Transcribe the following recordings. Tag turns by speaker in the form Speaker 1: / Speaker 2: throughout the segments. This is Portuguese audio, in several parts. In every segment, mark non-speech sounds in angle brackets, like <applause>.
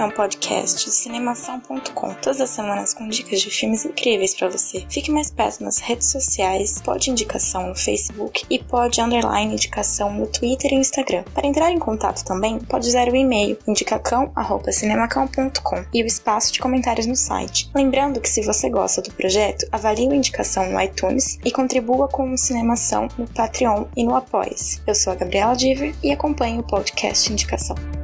Speaker 1: é um podcast do cinemação.com. Todas as semanas com dicas de filmes incríveis pra você. Fique mais perto nas redes sociais, pode indicação no Facebook e pode underline indicação no Twitter e Instagram. Para entrar em contato também, pode usar o e-mail indicacão@cinemacão.com e o espaço de comentários no site. Lembrando que se você gosta do projeto, avalie o indicação no iTunes e contribua com o Cinemação no Patreon e no Apoia-se. Eu sou a Gabriela Diver e acompanho o podcast Indicação.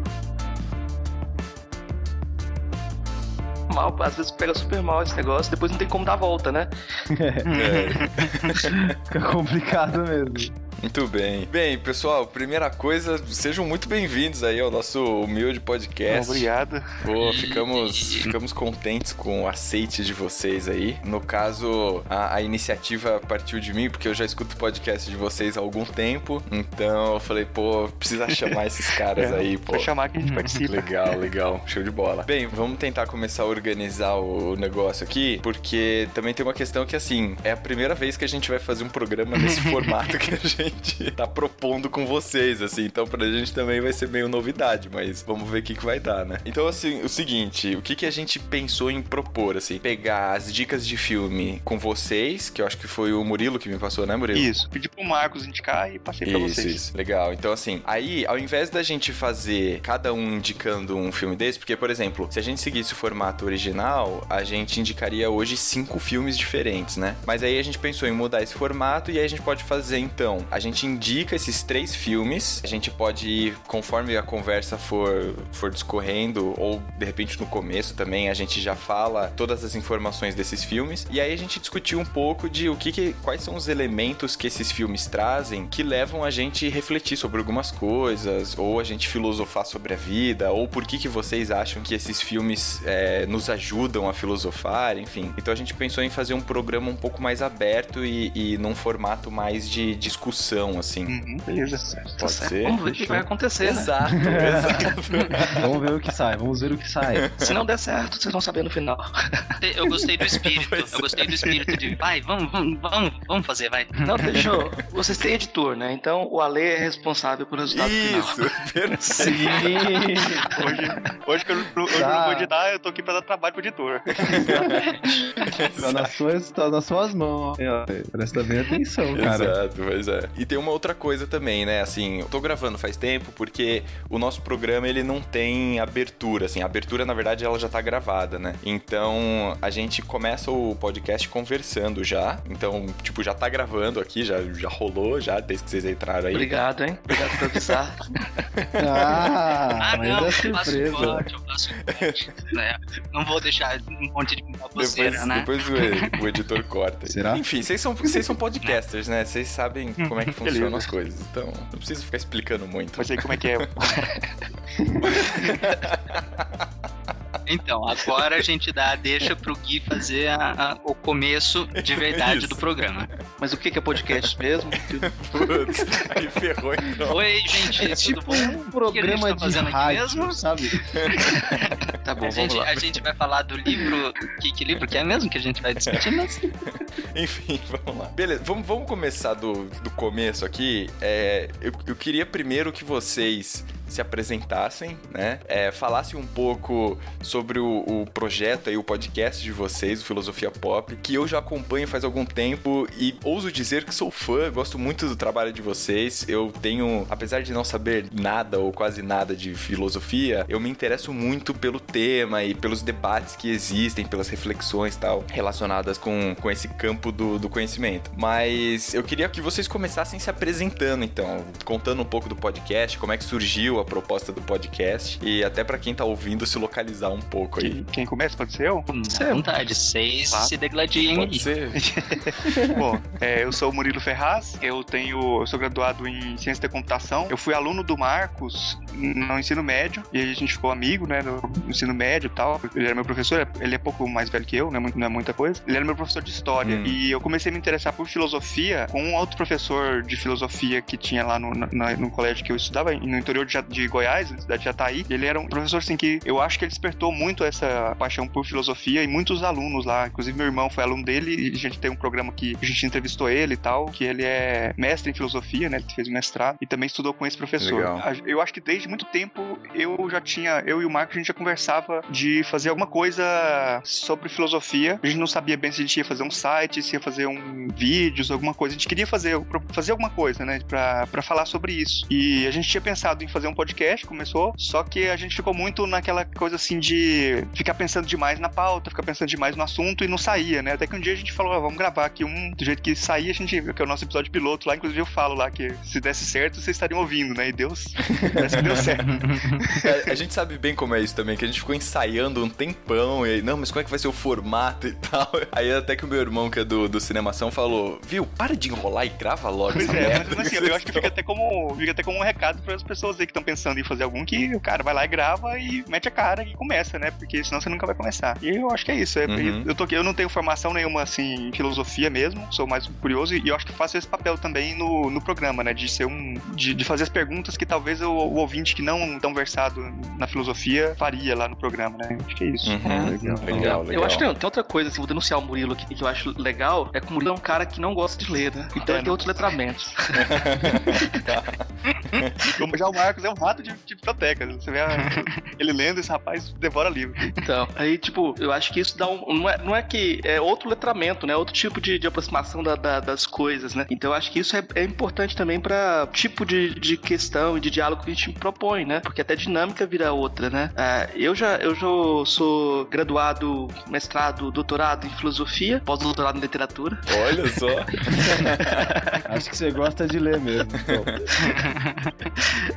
Speaker 2: Mal, às vezes pega super mal esse negócio, depois não tem como dar a volta, né? <laughs> <laughs>
Speaker 3: Fica complicado mesmo.
Speaker 4: Muito bem. Bem, pessoal, primeira coisa, sejam muito bem-vindos aí ao nosso humilde podcast.
Speaker 2: Obrigado.
Speaker 4: Pô, ficamos, ficamos contentes com o aceite de vocês aí. No caso, a, a iniciativa partiu de mim, porque eu já escuto podcast de vocês há algum tempo. Então eu falei, pô, precisa chamar esses <laughs> caras aí, pô.
Speaker 2: Pra chamar que a gente participa.
Speaker 4: Legal, legal. Show de bola. Bem, vamos tentar começar a organizar o negócio aqui, porque também tem uma questão que, assim, é a primeira vez que a gente vai fazer um programa nesse <laughs> formato que a gente <laughs> tá propondo com vocês, assim. Então, pra gente também vai ser meio novidade, mas vamos ver o que, que vai dar, né? Então, assim, o seguinte, o que, que a gente pensou em propor, assim? Pegar as dicas de filme com vocês, que eu acho que foi o Murilo que me passou, né, Murilo?
Speaker 2: Isso. Pedi pro Marcos indicar e passei pra
Speaker 4: Isso,
Speaker 2: vocês.
Speaker 4: isso. Legal. Então, assim, aí, ao invés da gente fazer cada um indicando um filme desse, porque, por exemplo, se a gente seguisse o formato original, a gente indicaria hoje cinco filmes diferentes, né? Mas aí a gente pensou em mudar esse formato e aí a gente pode fazer, então, a gente indica esses três filmes, a gente pode ir, conforme a conversa for, for discorrendo, ou de repente no começo também, a gente já fala todas as informações desses filmes, e aí a gente discutiu um pouco de o que, que quais são os elementos que esses filmes trazem que levam a gente refletir sobre algumas coisas, ou a gente filosofar sobre a vida, ou por que, que vocês acham que esses filmes é, nos ajudam a filosofar, enfim. Então a gente pensou em fazer um programa um pouco mais aberto e, e num formato mais de discussão, assim.
Speaker 2: Uhum, beleza.
Speaker 4: Pode
Speaker 2: Tá certo.
Speaker 4: ser?
Speaker 2: Vamos ver o que vai acontecer, né?
Speaker 4: Exato, <laughs> exato.
Speaker 3: Vamos ver o que sai, vamos ver o que sai.
Speaker 2: Se não der certo, vocês vão saber no final.
Speaker 5: Eu gostei do espírito.
Speaker 4: Pois
Speaker 5: Eu gostei do espírito de. Vai, vamos, vamos, vamos, vamos fazer, vai.
Speaker 2: Não, eu... Vocês têm editor, né? Então o Ale é responsável pelo resultado final.
Speaker 4: Isso.
Speaker 3: Sim.
Speaker 2: Hoje, hoje que eu, eu, eu
Speaker 3: Tá.
Speaker 2: não vou editar, eu tô aqui pra dar trabalho pro editor.
Speaker 3: Tá nas suas, tá nas suas mãos. ó. Presta bem atenção, cara.
Speaker 4: Exato, pois é. E tem uma outra coisa também, né? Assim, eu tô gravando faz tempo porque o nosso programa ele não tem abertura, assim. A abertura, na verdade, ela já tá gravada, né? Então, a gente começa o podcast conversando já. Então, tipo, já tá gravando aqui, já, já rolou já, desde que vocês entraram aí.
Speaker 2: Obrigado, hein? Obrigado por avisar. <laughs>
Speaker 3: Ah,
Speaker 5: Ah,
Speaker 3: mas
Speaker 5: não,
Speaker 3: é
Speaker 5: eu faço
Speaker 3: surpresa.
Speaker 5: corte, eu faço corte. né? Não vou deixar um monte de
Speaker 4: Depois,
Speaker 5: baboseira, né?
Speaker 4: depois o, o editor corta.
Speaker 3: Será?
Speaker 4: Enfim, vocês são, vocês são podcasters, né? Vocês sabem como é que <laughs> funcionam as coisas. Então, não preciso ficar explicando muito.
Speaker 2: Mas aí como é que é? <laughs> <laughs>
Speaker 5: Então, agora a gente dá a deixa pro Gui fazer a- a- o começo de verdade
Speaker 4: Isso.
Speaker 5: do programa.
Speaker 2: Mas o que que é podcast mesmo? <laughs>
Speaker 4: Putz, me ferrou então.
Speaker 5: Oi, gente, tudo
Speaker 3: Tipo
Speaker 5: bom?
Speaker 3: um programa
Speaker 5: tá
Speaker 3: de
Speaker 5: fazendo aqui
Speaker 3: rádio,
Speaker 5: mesmo?
Speaker 3: sabe? <laughs>
Speaker 2: Tá bom,
Speaker 5: A
Speaker 2: vamos
Speaker 5: gente,
Speaker 2: lá.
Speaker 5: a gente vai falar do livro. Que, que livro que é mesmo que a gente vai discutir? Mas... <laughs>
Speaker 4: Enfim, vamos lá. Beleza, vamos, vamos começar do, do começo aqui. É, eu, eu queria primeiro que vocês se apresentassem, né? É, falassem um pouco sobre o, o projeto aí, o podcast de vocês, o Filosofia Pop, que eu já acompanho faz algum tempo e ouso dizer que sou fã, gosto muito do trabalho de vocês. Eu tenho, apesar de não saber nada ou quase nada de filosofia, eu me interesso muito pelo tema e pelos debates que existem, pelas reflexões e tal, relacionadas com, com esse campo do, do conhecimento. Mas eu queria que vocês começassem se apresentando, então, contando um pouco do podcast, como é que surgiu a proposta do podcast e até pra quem tá ouvindo se localizar um pouco aí.
Speaker 6: Quem, quem começa? Pode ser eu?
Speaker 5: À vontade, vocês
Speaker 6: Claro.
Speaker 5: se degladiem
Speaker 4: Pode
Speaker 5: aí.
Speaker 4: ser? <laughs>
Speaker 6: Bom, é, eu sou o Murilo Ferraz, eu tenho. Eu sou graduado em ciência da computação. Eu fui aluno do Marcos no ensino médio, e aí a gente ficou amigo, né? No ensino médio e tal. Ele era meu professor, ele é pouco mais velho que eu, não é, muito- não é muita coisa. Ele era meu professor de história.
Speaker 4: Hum.
Speaker 6: E eu comecei a me interessar por filosofia com um outro professor de filosofia que tinha lá no, na- no colégio que eu estudava, no interior de, de Goiás, na cidade de Jataí. Ele era um professor assim que eu acho que ele despertou muito essa paixão por filosofia e muitos alunos lá. Inclusive, meu irmão foi aluno dele e a gente tem um programa que a gente entrevistou ele e tal, que ele é mestre em filosofia, né? Ele fez um mestrado e também estudou com esse professor.
Speaker 4: Legal.
Speaker 6: Eu acho que desde muito tempo eu já tinha, eu e o Marco, a gente já conversava de fazer alguma coisa sobre filosofia. A gente não sabia bem se a gente ia fazer um site, se ia fazer um vídeos, alguma coisa. A gente queria fazer, fazer alguma coisa, né? Pra falar sobre isso. E a gente tinha pensado em fazer um podcast, começou, só que a gente ficou muito naquela coisa assim de ficar pensando demais na pauta, ficar pensando demais no assunto e não saía, né? Até que um dia a gente falou, ah, vamos gravar aqui um do jeito que saía, a gente, que é o nosso episódio piloto lá, inclusive eu falo lá que se desse certo, vocês estariam ouvindo, né? E Deus, parece que deu certo. <laughs>
Speaker 4: É, a gente sabe bem como é isso também, que a gente ficou ensaiando um tempão, e aí, não, mas como é que vai ser o formato e tal. <laughs> Aí até que o meu irmão, que é do, do Cinemação, falou, viu, para de enrolar e grava logo
Speaker 6: Pois é, mas assim, eu acho que fica até como, fica até como um recado para as pessoas aí que estão pensando em fazer algum, que o cara vai lá e grava e mete a cara e começa, né? Porque senão você nunca vai começar. E eu acho que é isso. é-
Speaker 4: Uhum.
Speaker 6: eu, tô, eu não tenho formação nenhuma, assim, em filosofia mesmo, sou mais curioso e eu acho que faço esse papel também no, no programa, né? De ser um. De, de fazer as perguntas que talvez o, o ouvinte que não tão versado na filosofia faria lá no programa, né? Acho que é isso.
Speaker 4: Uhum, legal, legal,
Speaker 2: Eu acho que tem, tem outra coisa, assim, vou denunciar o Murilo aqui, que eu acho legal, é que o Murilo é um cara que não gosta de ler, né? Então ele tem outros letramentos. <laughs> <laughs>
Speaker 6: Como já o Marcos é um rato de, de biblioteca. Você vê a- <laughs> ele lendo, esse rapaz devora livro.
Speaker 2: Então, aí, tipo, eu acho que isso dá um. Não é, não é que. É outro letramento, né? Outro tipo de, de aproximação da- da- das coisas, né? Então, eu acho que isso é, é importante também pra tipo de, de questão e de diálogo que a gente propõe, né? Porque até a dinâmica vira outra, né? Ah, eu, já, eu já sou graduado, mestrado, doutorado em filosofia, pós-doutorado em literatura.
Speaker 4: Olha só. <laughs>
Speaker 3: Acho que você gosta de ler mesmo. então.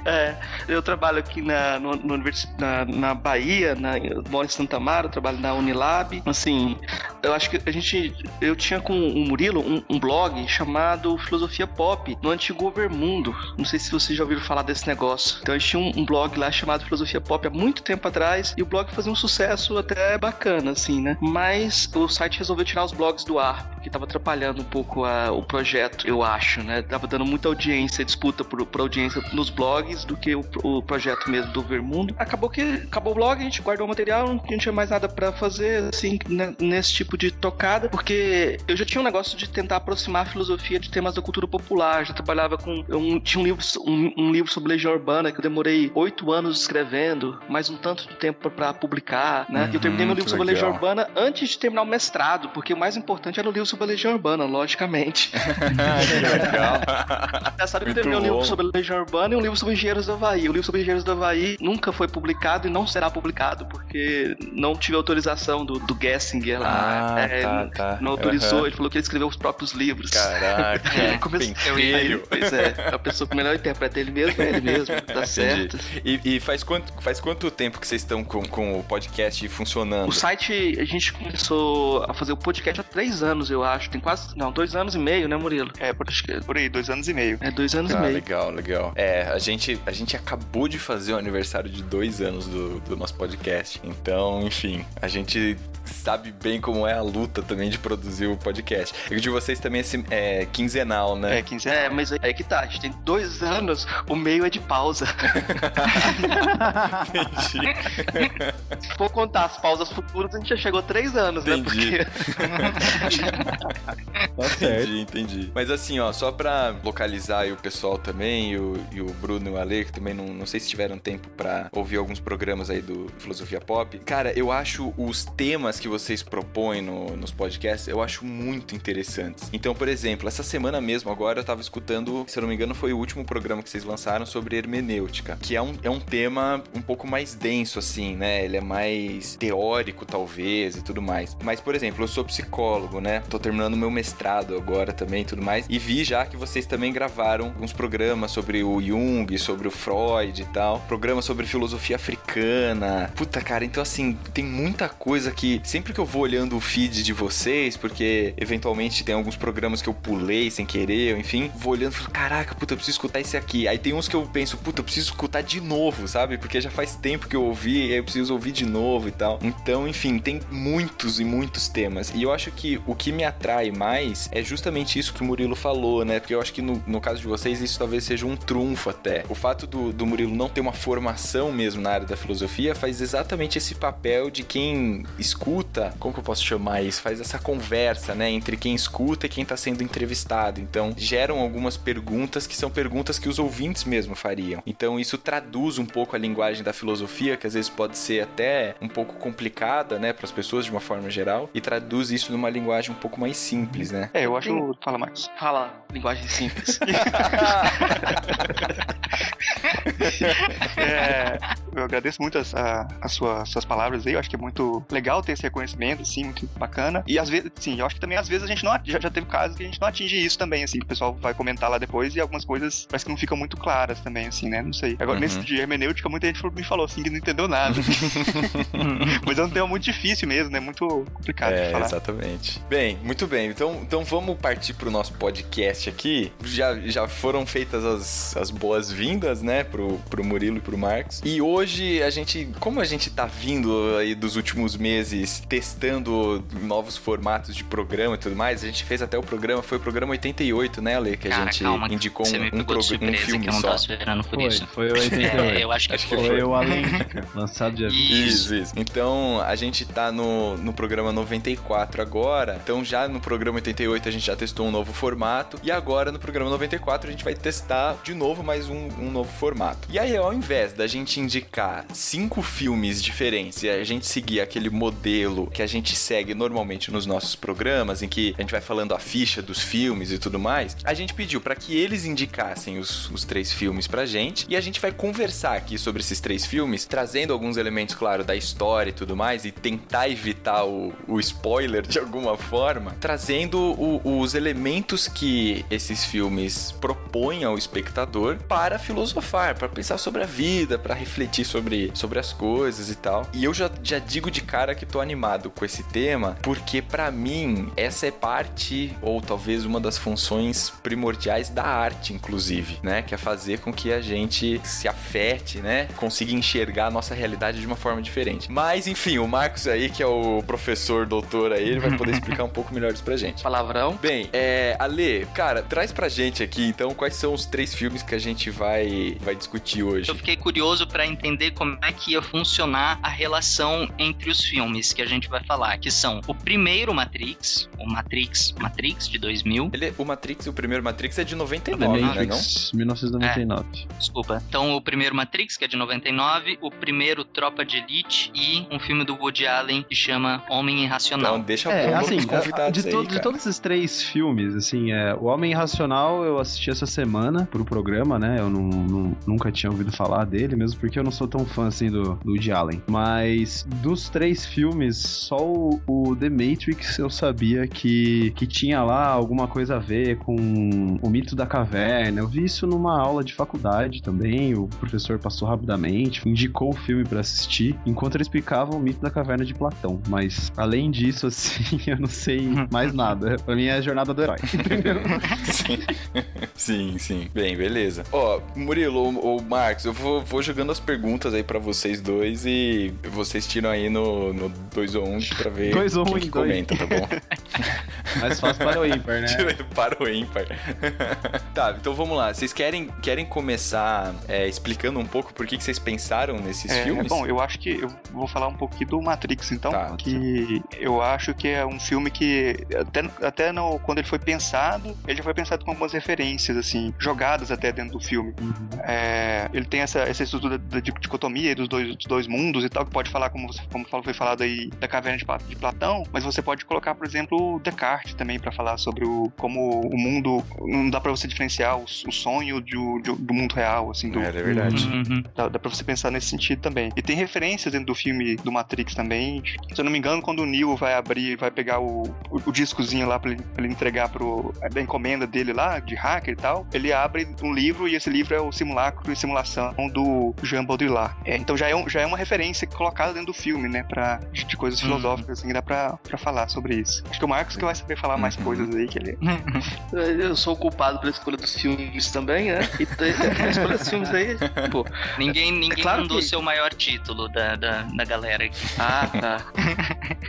Speaker 2: É, eu trabalho aqui na, no, no na, na Bahia, na, moro em Santa Mara, trabalho na Unilab. Assim, eu acho que a gente. Eu tinha com o Murilo um, um blog chamado Filosofia Pop, no antigo Overmundo. Não sei se vocês já ouviram falar desse negócio. Então a gente tinha um, um blog lá chamado Filosofia Pop há muito tempo atrás, e o blog fazia um sucesso até bacana, assim, né? Mas o site resolveu tirar os blogs do ar, porque tava atrapalhando um pouco a- o projeto, eu acho, né? Tava dando muita audiência, disputa por, por audiência nos blogs do que o, o projeto mesmo do Vermundo. Acabou que acabou o blog, a gente guardou o material, não, não tinha mais nada pra fazer, assim, né, nesse tipo de tocada, porque eu já tinha um negócio de tentar aproximar a filosofia de temas da cultura popular, já trabalhava com. Eu tinha um livro, um, um livro sobre Legião Urbana que eu demorei oito anos escrevendo, mais um tanto de tempo pra publicar, né? e eu terminei meu
Speaker 4: Uhum,
Speaker 2: livro sobre Legião. Urbana antes de terminar o mestrado, porque o mais importante era o livro sobre a Legião Urbana, logicamente.
Speaker 4: que legal.
Speaker 2: Engraçado que eu terminei um livro sobre a Legião Urbana e um livro sobre Engenheiros do Havaí. O livro sobre Engenheiros do Havaí nunca foi publicado e não será publicado, porque não tive autorização do, do Gessinger lá.
Speaker 4: Ah,
Speaker 2: É,
Speaker 4: tá, tá.
Speaker 2: Não autorizou,
Speaker 4: Aham.
Speaker 2: ele falou que ele escreveu os próprios livros.
Speaker 4: Caraca, <laughs>
Speaker 2: É, começou-
Speaker 4: pentelho.
Speaker 2: Pois é, a pessoa que melhor interpreta ele mesmo é ele mesmo, tá certo.
Speaker 4: E, e faz, quanto, faz quanto tempo que vocês estão com, com o podcast funcionando?
Speaker 2: O site, a gente começou a fazer o podcast há três anos, eu acho. Tem quase. Não, dois anos e meio, né, Murilo?
Speaker 6: É, por, por aí, dois anos e meio.
Speaker 2: É dois anos
Speaker 4: Ah,
Speaker 2: e meio.
Speaker 4: legal, legal. É, a gente, a gente acabou de fazer o aniversário de dois anos do, do nosso podcast. Então, enfim, a gente sabe bem como é a luta também de produzir o podcast. E o de vocês também é, é quinzenal, né?
Speaker 6: É, 15
Speaker 2: É, mas aí é que tá, a gente tem dois anos, o meio é de pausa. <laughs>
Speaker 4: Entendi.
Speaker 2: Se for contar as pausas futuras, a gente já chegou a três anos,
Speaker 4: Entendi.
Speaker 2: né? <laughs>
Speaker 3: Tá certo.
Speaker 4: Entendi, entendi. Mas assim, ó, só pra localizar o pessoal também, e o, e o Bruno e o Ale, que também não, não sei se tiveram tempo pra ouvir alguns programas aí do Filosofia Pop. Cara, eu acho os temas que vocês propõem no, nos podcasts, eu acho muito interessantes. Então, por exemplo, essa semana mesmo, agora eu tava escutando, se eu não me engano, foi o último programa que vocês lançaram sobre hermenêutica, que é um, é um tema um pouco mais denso, assim, né? Ele é mais teórico, talvez, e tudo mais. Mas, por exemplo, eu sou psicólogo, né? Tô terminando meu mestrado agora também e tudo mais. E vi já que vocês também gravaram alguns programas sobre o Jung, sobre o Freud e tal. Programas sobre filosofia africana. Puta, cara, então assim, tem muita coisa que sempre que eu vou olhando o feed de vocês, porque eventualmente tem alguns programas que eu pulei sem querer, enfim, vou olhando e falo, caraca, puta, eu preciso escutar esse aqui. Aí tem uns que eu penso, puta, eu preciso escutar de novo, sabe? Porque já faz tempo que eu ouvi, aí eu preciso ouvir de novo e tal. Então, enfim, tem muitos e muitos temas. E eu acho que o que me atrai mais é justamente isso que o Murilo falou, né? Porque eu acho que no, no caso de vocês, isso talvez seja um trunfo até. O fato do, do Murilo não ter uma formação mesmo na área da filosofia faz exatamente esse papel de quem escuta, como que eu posso chamar isso? Faz essa conversa, né? Entre quem escuta e quem está sendo entrevistado. Então, geram algumas perguntas que são perguntas que os ouvintes mesmo fariam. Então, isso traduz um pouco a linguagem da filosofia, que às vezes pode ser até um pouco complicada, né, para as pessoas de uma forma geral, e traduz isso numa linguagem um pouco mais simples, né?
Speaker 6: É, eu acho. Fala, Marcos.
Speaker 2: Fala, linguagem simples. <laughs>
Speaker 6: É, <laughs> eu agradeço muito as, a, as suas, suas palavras aí. Eu acho que é muito legal ter esse reconhecimento, assim, muito bacana. E às vezes, sim, eu acho que também às vezes a gente não já, já teve casos que a gente não atinge isso também, assim. O pessoal vai comentar lá depois e algumas coisas parece que não ficam muito claras também, assim, né? Não sei. Agora,
Speaker 4: Uhum.
Speaker 6: nesse de hermenêutica, muita gente me falou assim que não entendeu nada. <laughs> Mas é um tema muito difícil mesmo, né? Muito complicado de
Speaker 4: É,
Speaker 6: falar.
Speaker 4: exatamente. Bem, muito bem. Então, então vamos partir pro nosso podcast aqui. Já, já foram feitas as, as boas-vindas, né, pro, pro Murilo e pro Marcos. E hoje a gente, como a gente tá vindo aí dos últimos meses testando novos formatos de programa e tudo mais, a gente fez até o programa, foi o programa 88, né, Ale, que a
Speaker 5: Cara,
Speaker 4: gente
Speaker 5: calma,
Speaker 4: indicou um, um, prog- um filme
Speaker 5: que eu não
Speaker 4: só.
Speaker 5: tava esperando por
Speaker 3: Foi,
Speaker 5: isso.
Speaker 3: foi o 88. <laughs>
Speaker 5: É, eu acho que
Speaker 4: Acho que
Speaker 5: foi.
Speaker 3: Foi o Alêntica, <laughs> lançado dia 20.
Speaker 4: Isso, isso. Então, a gente tá no, no programa 94 agora. Então, já no programa 88 a gente já testou um novo formato. E agora, no programa 94, a gente vai testar de novo mais um, um novo formato. E aí, ao invés da gente indicar cinco filmes diferentes e a gente seguir aquele modelo que a gente segue normalmente nos nossos programas, em que a gente vai falando a ficha dos filmes e tudo mais, a gente pediu para que eles indicassem os, os três filmes pra gente e a gente vai conversar aqui sobre esses três filmes, trazendo alguns elementos, claro, da história e tudo mais, e tentar evitar o, o spoiler de alguma forma, trazendo o- os elementos que esses filmes propõem ao espectador para filosofar, para pensar sobre a vida, para refletir sobre, sobre as coisas e tal. E eu já, já digo de cara que tô animado com esse tema, porque para mim essa é parte, ou talvez uma das funções primordiais da arte, inclusive, né? Que é fazer com que a gente se afete, né? Consiga enxergar a nossa realidade de uma forma diferente. Mas, enfim, o Marcos aí, que é o professor doutor aí, ele vai poder explicar um pouco melhor isso pra gente. <laughs>
Speaker 2: Palavrão.
Speaker 4: Bem, é, Ale, cara, traz pra gente aqui, então, quais são os três filmes que a gente vai, vai discutir hoje.
Speaker 5: Eu fiquei curioso pra entender como é que ia funcionar a relação entre os filmes que a gente vai falar, que são o primeiro Matrix, o Matrix, Matrix de 2000,
Speaker 4: Ele, o Matrix, o primeiro Matrix é de
Speaker 3: The
Speaker 4: 99, né, não?
Speaker 3: Matrix, 1999.
Speaker 5: desculpa. Então, o primeiro Matrix, que é de 99, o primeiro Tropa de Elite e um filme do Woody Allen que chama Homem Irracional.
Speaker 4: Então, deixa
Speaker 3: É, assim,
Speaker 4: convidados
Speaker 3: de,
Speaker 4: aí,
Speaker 3: todo- de todos esses três filmes, assim, é, O Homem Irracional eu assisti essa semana pro programa, né? Eu não, não- nunca tinha ouvido falar dele, mesmo porque eu não sou tão fã, assim, do, do Woody Allen. Mas dos três filmes, só o, o The Matrix eu sabia que, que tinha lá alguma coisa a ver com o mito da caverna. Eu vi isso numa aula de faculdade também, o professor passou rapidamente, indicou o filme pra assistir, enquanto ele explicava o mito da caverna de Platão. Mas, além disso, <laughs> assim, eu não sei mais nada. Pra mim é a jornada do herói, <laughs> entendeu?
Speaker 4: sim. sim, sim. Bem, beleza. Ó, Murilo ou, ou Marcos, eu vou, vou jogando as perguntas aí pra vocês dois e vocês tiram aí no 2 ou 1 um pra ver
Speaker 3: Dois ou
Speaker 4: quem
Speaker 3: um
Speaker 4: que
Speaker 3: dois.
Speaker 4: comenta, tá bom? <laughs>
Speaker 3: Mais fácil para o ímpar, né? <laughs>
Speaker 4: para o ímpar. <laughs> tá, então vamos lá. Vocês querem, querem começar é, explicando um pouco por que, que vocês pensaram nesses
Speaker 6: É,
Speaker 4: filmes?
Speaker 6: Bom, eu acho que eu vou falar um aqui do Matrix, então,
Speaker 4: Tá.
Speaker 6: que eu acho que é um filme que até, até no, quando ele foi pensado, ele já foi pensado com algumas referências, assim, jogadas até dentro do filme. É, ele tem essa, essa estrutura da di- dicotomia dos dois, dos dois mundos e tal, que pode falar, como, você, como falou- foi falado aí, da caverna de, de Platão, mas você pode colocar, por exemplo, Descartes também pra falar sobre o, como o mundo, não dá pra você diferenciar o, o sonho de o- de o- do mundo real, assim, do,
Speaker 4: É, é verdade.
Speaker 5: Uhum.
Speaker 6: Dá, dá pra você pensar nesse sentido também. E tem referências dentro do filme do Matrix também. Se eu não me engano, quando o Neo vai abrir, vai pegar o, o, o discozinho lá pra ele, pra ele entregar pro, da encomenda dele lá, de hacker e tal, ele abre um livro e esse livro é o simulacro e simulação do Jean Baudrillard. É, então já é, um, já é uma referência colocada dentro do filme, né? Pra, de, de coisas
Speaker 5: Uhum.
Speaker 6: filosóficas, assim, dá pra, pra falar sobre isso. Acho que o Marcos que vai saber falar mais
Speaker 4: Uhum.
Speaker 6: coisas aí, que ele... <laughs>
Speaker 2: Eu sou o culpado pela escolha dos filmes também, né? E a escolha dos filmes aí, pô.
Speaker 5: Ninguém, ninguém
Speaker 2: claro
Speaker 5: mandou o
Speaker 2: que-
Speaker 5: seu maior título da, da, da galera aqui.
Speaker 2: Ah, tá.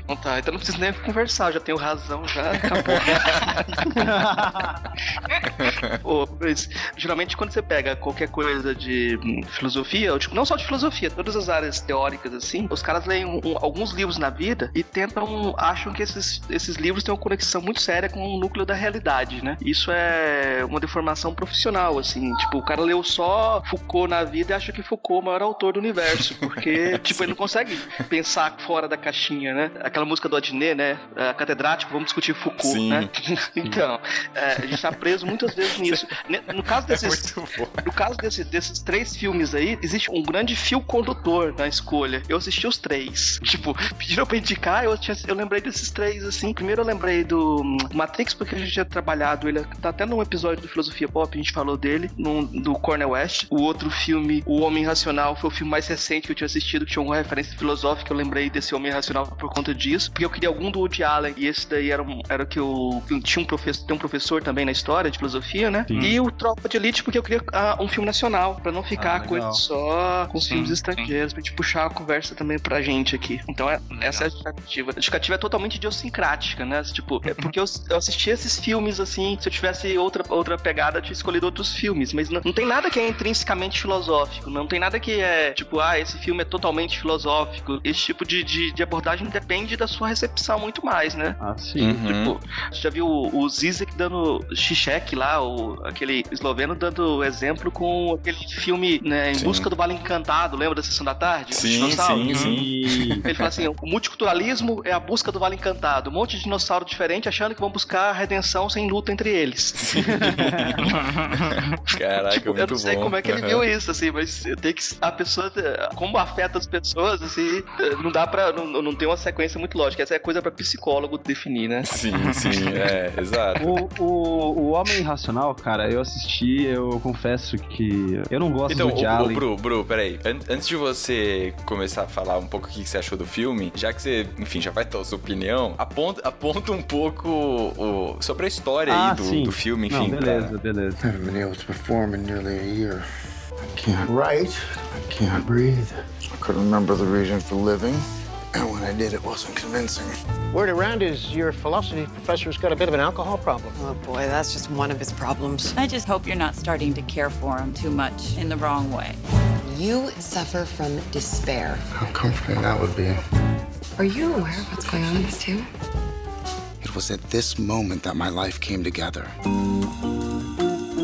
Speaker 2: Então tá, então não preciso nem conversar, já tenho razão, já acabou. <laughs> Ô, mas, geralmente quando você pega qualquer coisa de hum, filosofia, ou, tipo, não só de filosofia, todas as áreas teóricas assim, os caras leem um- um- alguns livros na vida e tentam, acham que esses, esses livros têm uma conexão muito séria com o núcleo da realidade, né? Isso é uma deformação profissional, assim, tipo, o cara leu só Foucault na vida e acha que Foucault é o maior autor do universo, porque, <laughs> tipo, ele não consegue pensar fora da caixinha, né? Aquela música do Adnet, né? É, catedrático, vamos discutir Foucault,
Speaker 4: Sim.
Speaker 2: né? <laughs> então, é, a gente tá preso muitas vezes nisso. No caso <laughs> desses,
Speaker 4: Muito bom.
Speaker 2: no caso desse- desses três filmes aí, existe um grande fio condutor na escolha. Eu assisti os três. <laughs> Tipo, pediram pra indicar, eu, tinha- eu lembrei desses três, assim. Primeiro eu lembrei do hum, Matrix, porque a gente tinha trabalhado ele. Tá até num episódio do Filosofia Pop, a gente falou dele, num, do Cornel West. O outro filme, O Homem Racional, foi o filme mais recente que eu tinha assistido, que tinha uma referência filosófica. Eu lembrei desse Homem Racional por conta disso. Porque eu queria algum do Woody Allen. E esse daí era, um, era o que eu. Tinha um professor, tem um professor também na história de filosofia, né?
Speaker 3: Sim.
Speaker 2: E o Tropa de Elite, porque eu queria ah, um filme nacional, pra não ficar
Speaker 3: Ah,
Speaker 2: coisa
Speaker 3: legal.
Speaker 2: Com os
Speaker 5: Sim,
Speaker 2: filmes
Speaker 5: sim.
Speaker 2: estrangeiros, pra gente puxar a conversa também pra gente aqui. Então, é, essa é a justificativa. A justificativa é totalmente idiosincrática, né? Tipo, é porque eu, eu assisti esses filmes, assim, se eu tivesse outra, outra pegada, eu tinha escolhido outros filmes, mas não, não tem nada que é intrinsecamente filosófico, não tem nada que é, tipo, ah, esse filme é totalmente filosófico. Esse tipo de, de, de abordagem depende da sua recepção muito mais, né?
Speaker 3: Ah, sim.
Speaker 4: Uhum.
Speaker 2: Tipo, você já viu o, o Zizek dando Zizek lá, o, aquele esloveno dando exemplo com aquele filme né, Em
Speaker 4: Sim.
Speaker 2: Busca do Vale Encantado, lembra da Sessão da Tarde?
Speaker 4: Sim, sim, sim.
Speaker 2: Ele fala assim, o multiculturalismo é a busca do Vale Encantado. Um monte de dinossauro diferente achando que vão buscar a redenção sem luta entre eles. <laughs>
Speaker 4: Caraca,
Speaker 2: Tipo,
Speaker 4: muito
Speaker 2: eu não sei
Speaker 4: bom.
Speaker 2: como é que ele viu isso, assim, mas tem que. A pessoa. Como afeta as pessoas, assim, não dá pra. Não, não tem uma sequência muito lógica. Essa é coisa pra psicólogo definir, né?
Speaker 4: Sim, sim, é, <laughs> exato.
Speaker 3: O, o, o Homem Racional, cara, eu assisti, eu confesso que eu não gosto
Speaker 4: Então,
Speaker 3: do
Speaker 4: o, o
Speaker 3: Allen.
Speaker 4: Bru, Bru, peraí. An- antes de você começar a falar um pouco o que você achou do filme, já que você, enfim, já vai dar a sua opinião, aponta, <laughs> aponta um pouco o- sobre a história
Speaker 3: Ah,
Speaker 4: aí do, do filme,
Speaker 3: Não,
Speaker 4: enfim. pra-
Speaker 3: beleza, beleza.
Speaker 7: I haven't been able to perform in nearly a year. I can't write. I can't breathe. I couldn't remember the reason for living. And when I did, it wasn't convincing.
Speaker 8: Word around is your philosophy professor's got a bit of an alcohol problem.
Speaker 9: Oh boy, that's just one of his problems. I just hope you're not starting to care for him too much in the wrong way.
Speaker 10: You suffer from despair.
Speaker 7: How comforting that would be.
Speaker 10: Are you aware of what's going on with this too?
Speaker 7: It was at this moment that my life came together.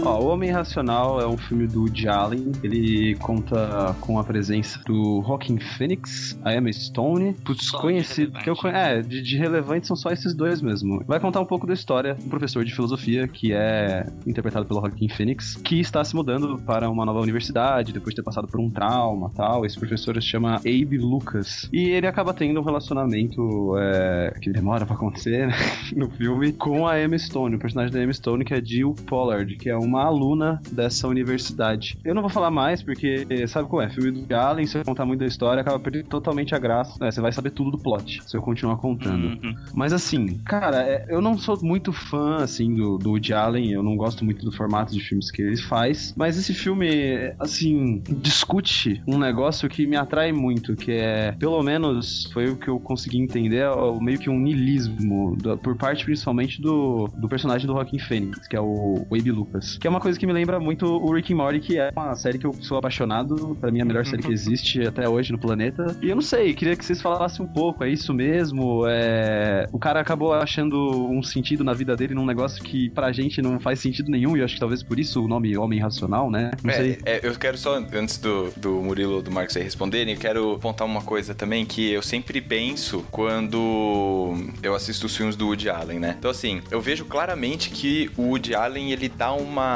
Speaker 3: Ó, O Homem Racional é um filme do Woody Allen. Ele conta com a presença do Joaquin Phoenix, a Emma Stone, putz, conhecido. Que eu, conhe- é, de, de relevante são só esses dois mesmo. Vai contar um pouco da história do professor de filosofia, que é interpretado pelo Joaquin Phoenix, que está se mudando para uma nova universidade, depois de ter passado por um trauma tal. Esse professor se chama Abe Lucas. E ele acaba tendo um relacionamento é, que demora pra acontecer, <laughs> né, no filme, com a Emma Stone, o personagem da Emma Stone, que é Jill Pollard, que é uma aluna dessa universidade. Eu não vou falar mais, porque sabe qual é? Filme do Allen, se eu contar muito da história, acaba perdendo totalmente a graça. É, você vai saber tudo do plot, se eu continuar contando.
Speaker 5: Uhum.
Speaker 3: Mas assim, cara, é, eu não sou muito fã, assim, do, do Woody Allen, eu não gosto muito do formato de filmes que ele faz, mas esse filme, assim, discute um negócio que me atrai muito, que é, pelo menos, foi o que eu consegui entender, é meio que um niilismo, do, por parte principalmente do, do personagem do Joaquin Phoenix, que é o Abe Lucas. Que é uma coisa que me lembra muito o Rick and Morty, que é uma série que eu sou apaixonado, pra mim é a melhor série que <laughs> existe até hoje no planeta. E eu não sei, queria que vocês falassem um pouco, é isso mesmo? É... O cara acabou achando um sentido na vida dele num negócio que pra gente não faz sentido nenhum, e eu acho que talvez por isso o nome Homem Racional, né? Não
Speaker 4: É,
Speaker 3: sei.
Speaker 4: é, eu quero só, antes do, do Murilo ou do Marcos aí responderem, eu quero apontar uma coisa também que eu sempre penso quando eu assisto os filmes do Woody Allen, né? Então, assim, eu vejo claramente que o Woody Allen, ele dá uma,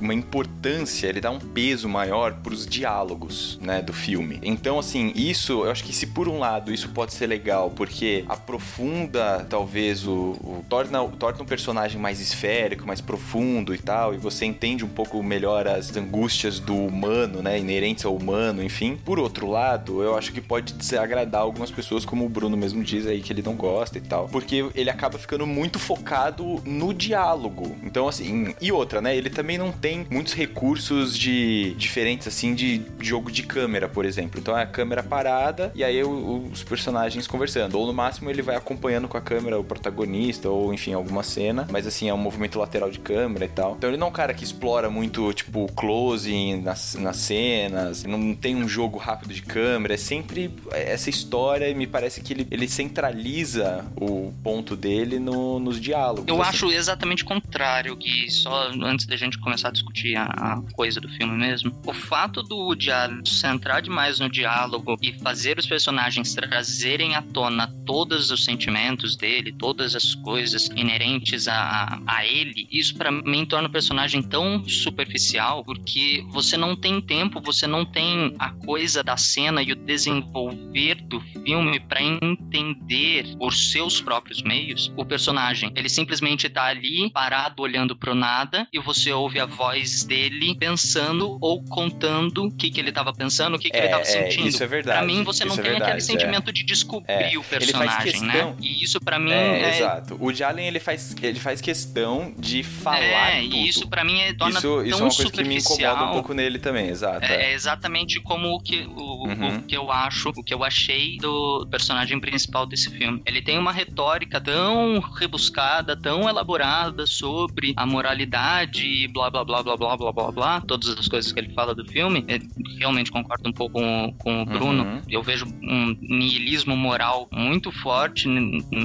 Speaker 4: uma importância, ele dá um peso maior pros diálogos, né, do filme. Então, assim, isso, eu acho que se por um lado isso pode ser legal, porque aprofunda, talvez, o, o- torna, torna um personagem mais esférico, mais profundo e tal, e você entende um pouco melhor as angústias do humano, né, inerentes ao humano, enfim. Por outro lado, eu acho que pode desagradar algumas pessoas, como o Bruno mesmo diz aí, que ele não gosta e tal, porque ele acaba ficando muito focado no diálogo. Então, assim, e outra, né, ele também não tem muitos recursos de diferentes, assim, de jogo de câmera, por exemplo. Então, é a câmera parada e aí o- os personagens conversando. Ou no máximo ele vai acompanhando com a câmera o protagonista, ou enfim, alguma cena, mas assim, é um movimento lateral de câmera e tal. Então, ele não é um cara que explora muito, tipo, close nas, nas cenas, não tem um jogo rápido de câmera, é sempre essa história e me parece que ele, ele centraliza o ponto dele no- nos diálogos.
Speaker 5: Eu
Speaker 4: assim.
Speaker 5: acho exatamente o contrário, que só antes da gente começar a discutir a, a coisa do filme mesmo. O fato do Woody Allen centrar demais no diálogo e fazer os personagens trazerem à tona todos os sentimentos dele, todas as coisas inerentes a, a ele, isso pra mim torna o personagem tão superficial, porque você não tem tempo, você não tem a coisa da cena e o desenvolver do filme pra entender por seus próprios meios o personagem. Ele simplesmente tá ali, parado, olhando pro nada, e você ouve a voz dele pensando ou contando o que, que ele tava pensando, o que, que ele
Speaker 4: É,
Speaker 5: tava
Speaker 4: é,
Speaker 5: sentindo.
Speaker 4: isso é verdade,
Speaker 5: Pra mim, você não
Speaker 4: é
Speaker 5: tem aquele
Speaker 4: verdade,
Speaker 5: sentimento de descobrir
Speaker 4: É,
Speaker 5: o
Speaker 4: ele
Speaker 5: personagem, né? E isso pra mim
Speaker 4: É,
Speaker 5: é.
Speaker 4: exato. O Allen, ele faz, ele faz questão de falar
Speaker 5: é,
Speaker 4: tudo.
Speaker 5: e isso pra mim é, torna
Speaker 4: isso,
Speaker 5: tão
Speaker 4: isso é uma coisa que me incomoda um pouco nele também, exato.
Speaker 5: É,
Speaker 4: é.
Speaker 5: é exatamente como o que, o,
Speaker 4: Uhum.
Speaker 5: o que eu acho, o que eu achei do personagem principal desse filme. Ele tem uma retórica tão rebuscada, tão elaborada sobre a moralidade e blá blá blá blá blá blá blá blá, todas as coisas que ele fala do filme. Eu realmente concordo um pouco com, com o Bruno.
Speaker 4: Uhum.
Speaker 5: Eu vejo um niilismo moral muito forte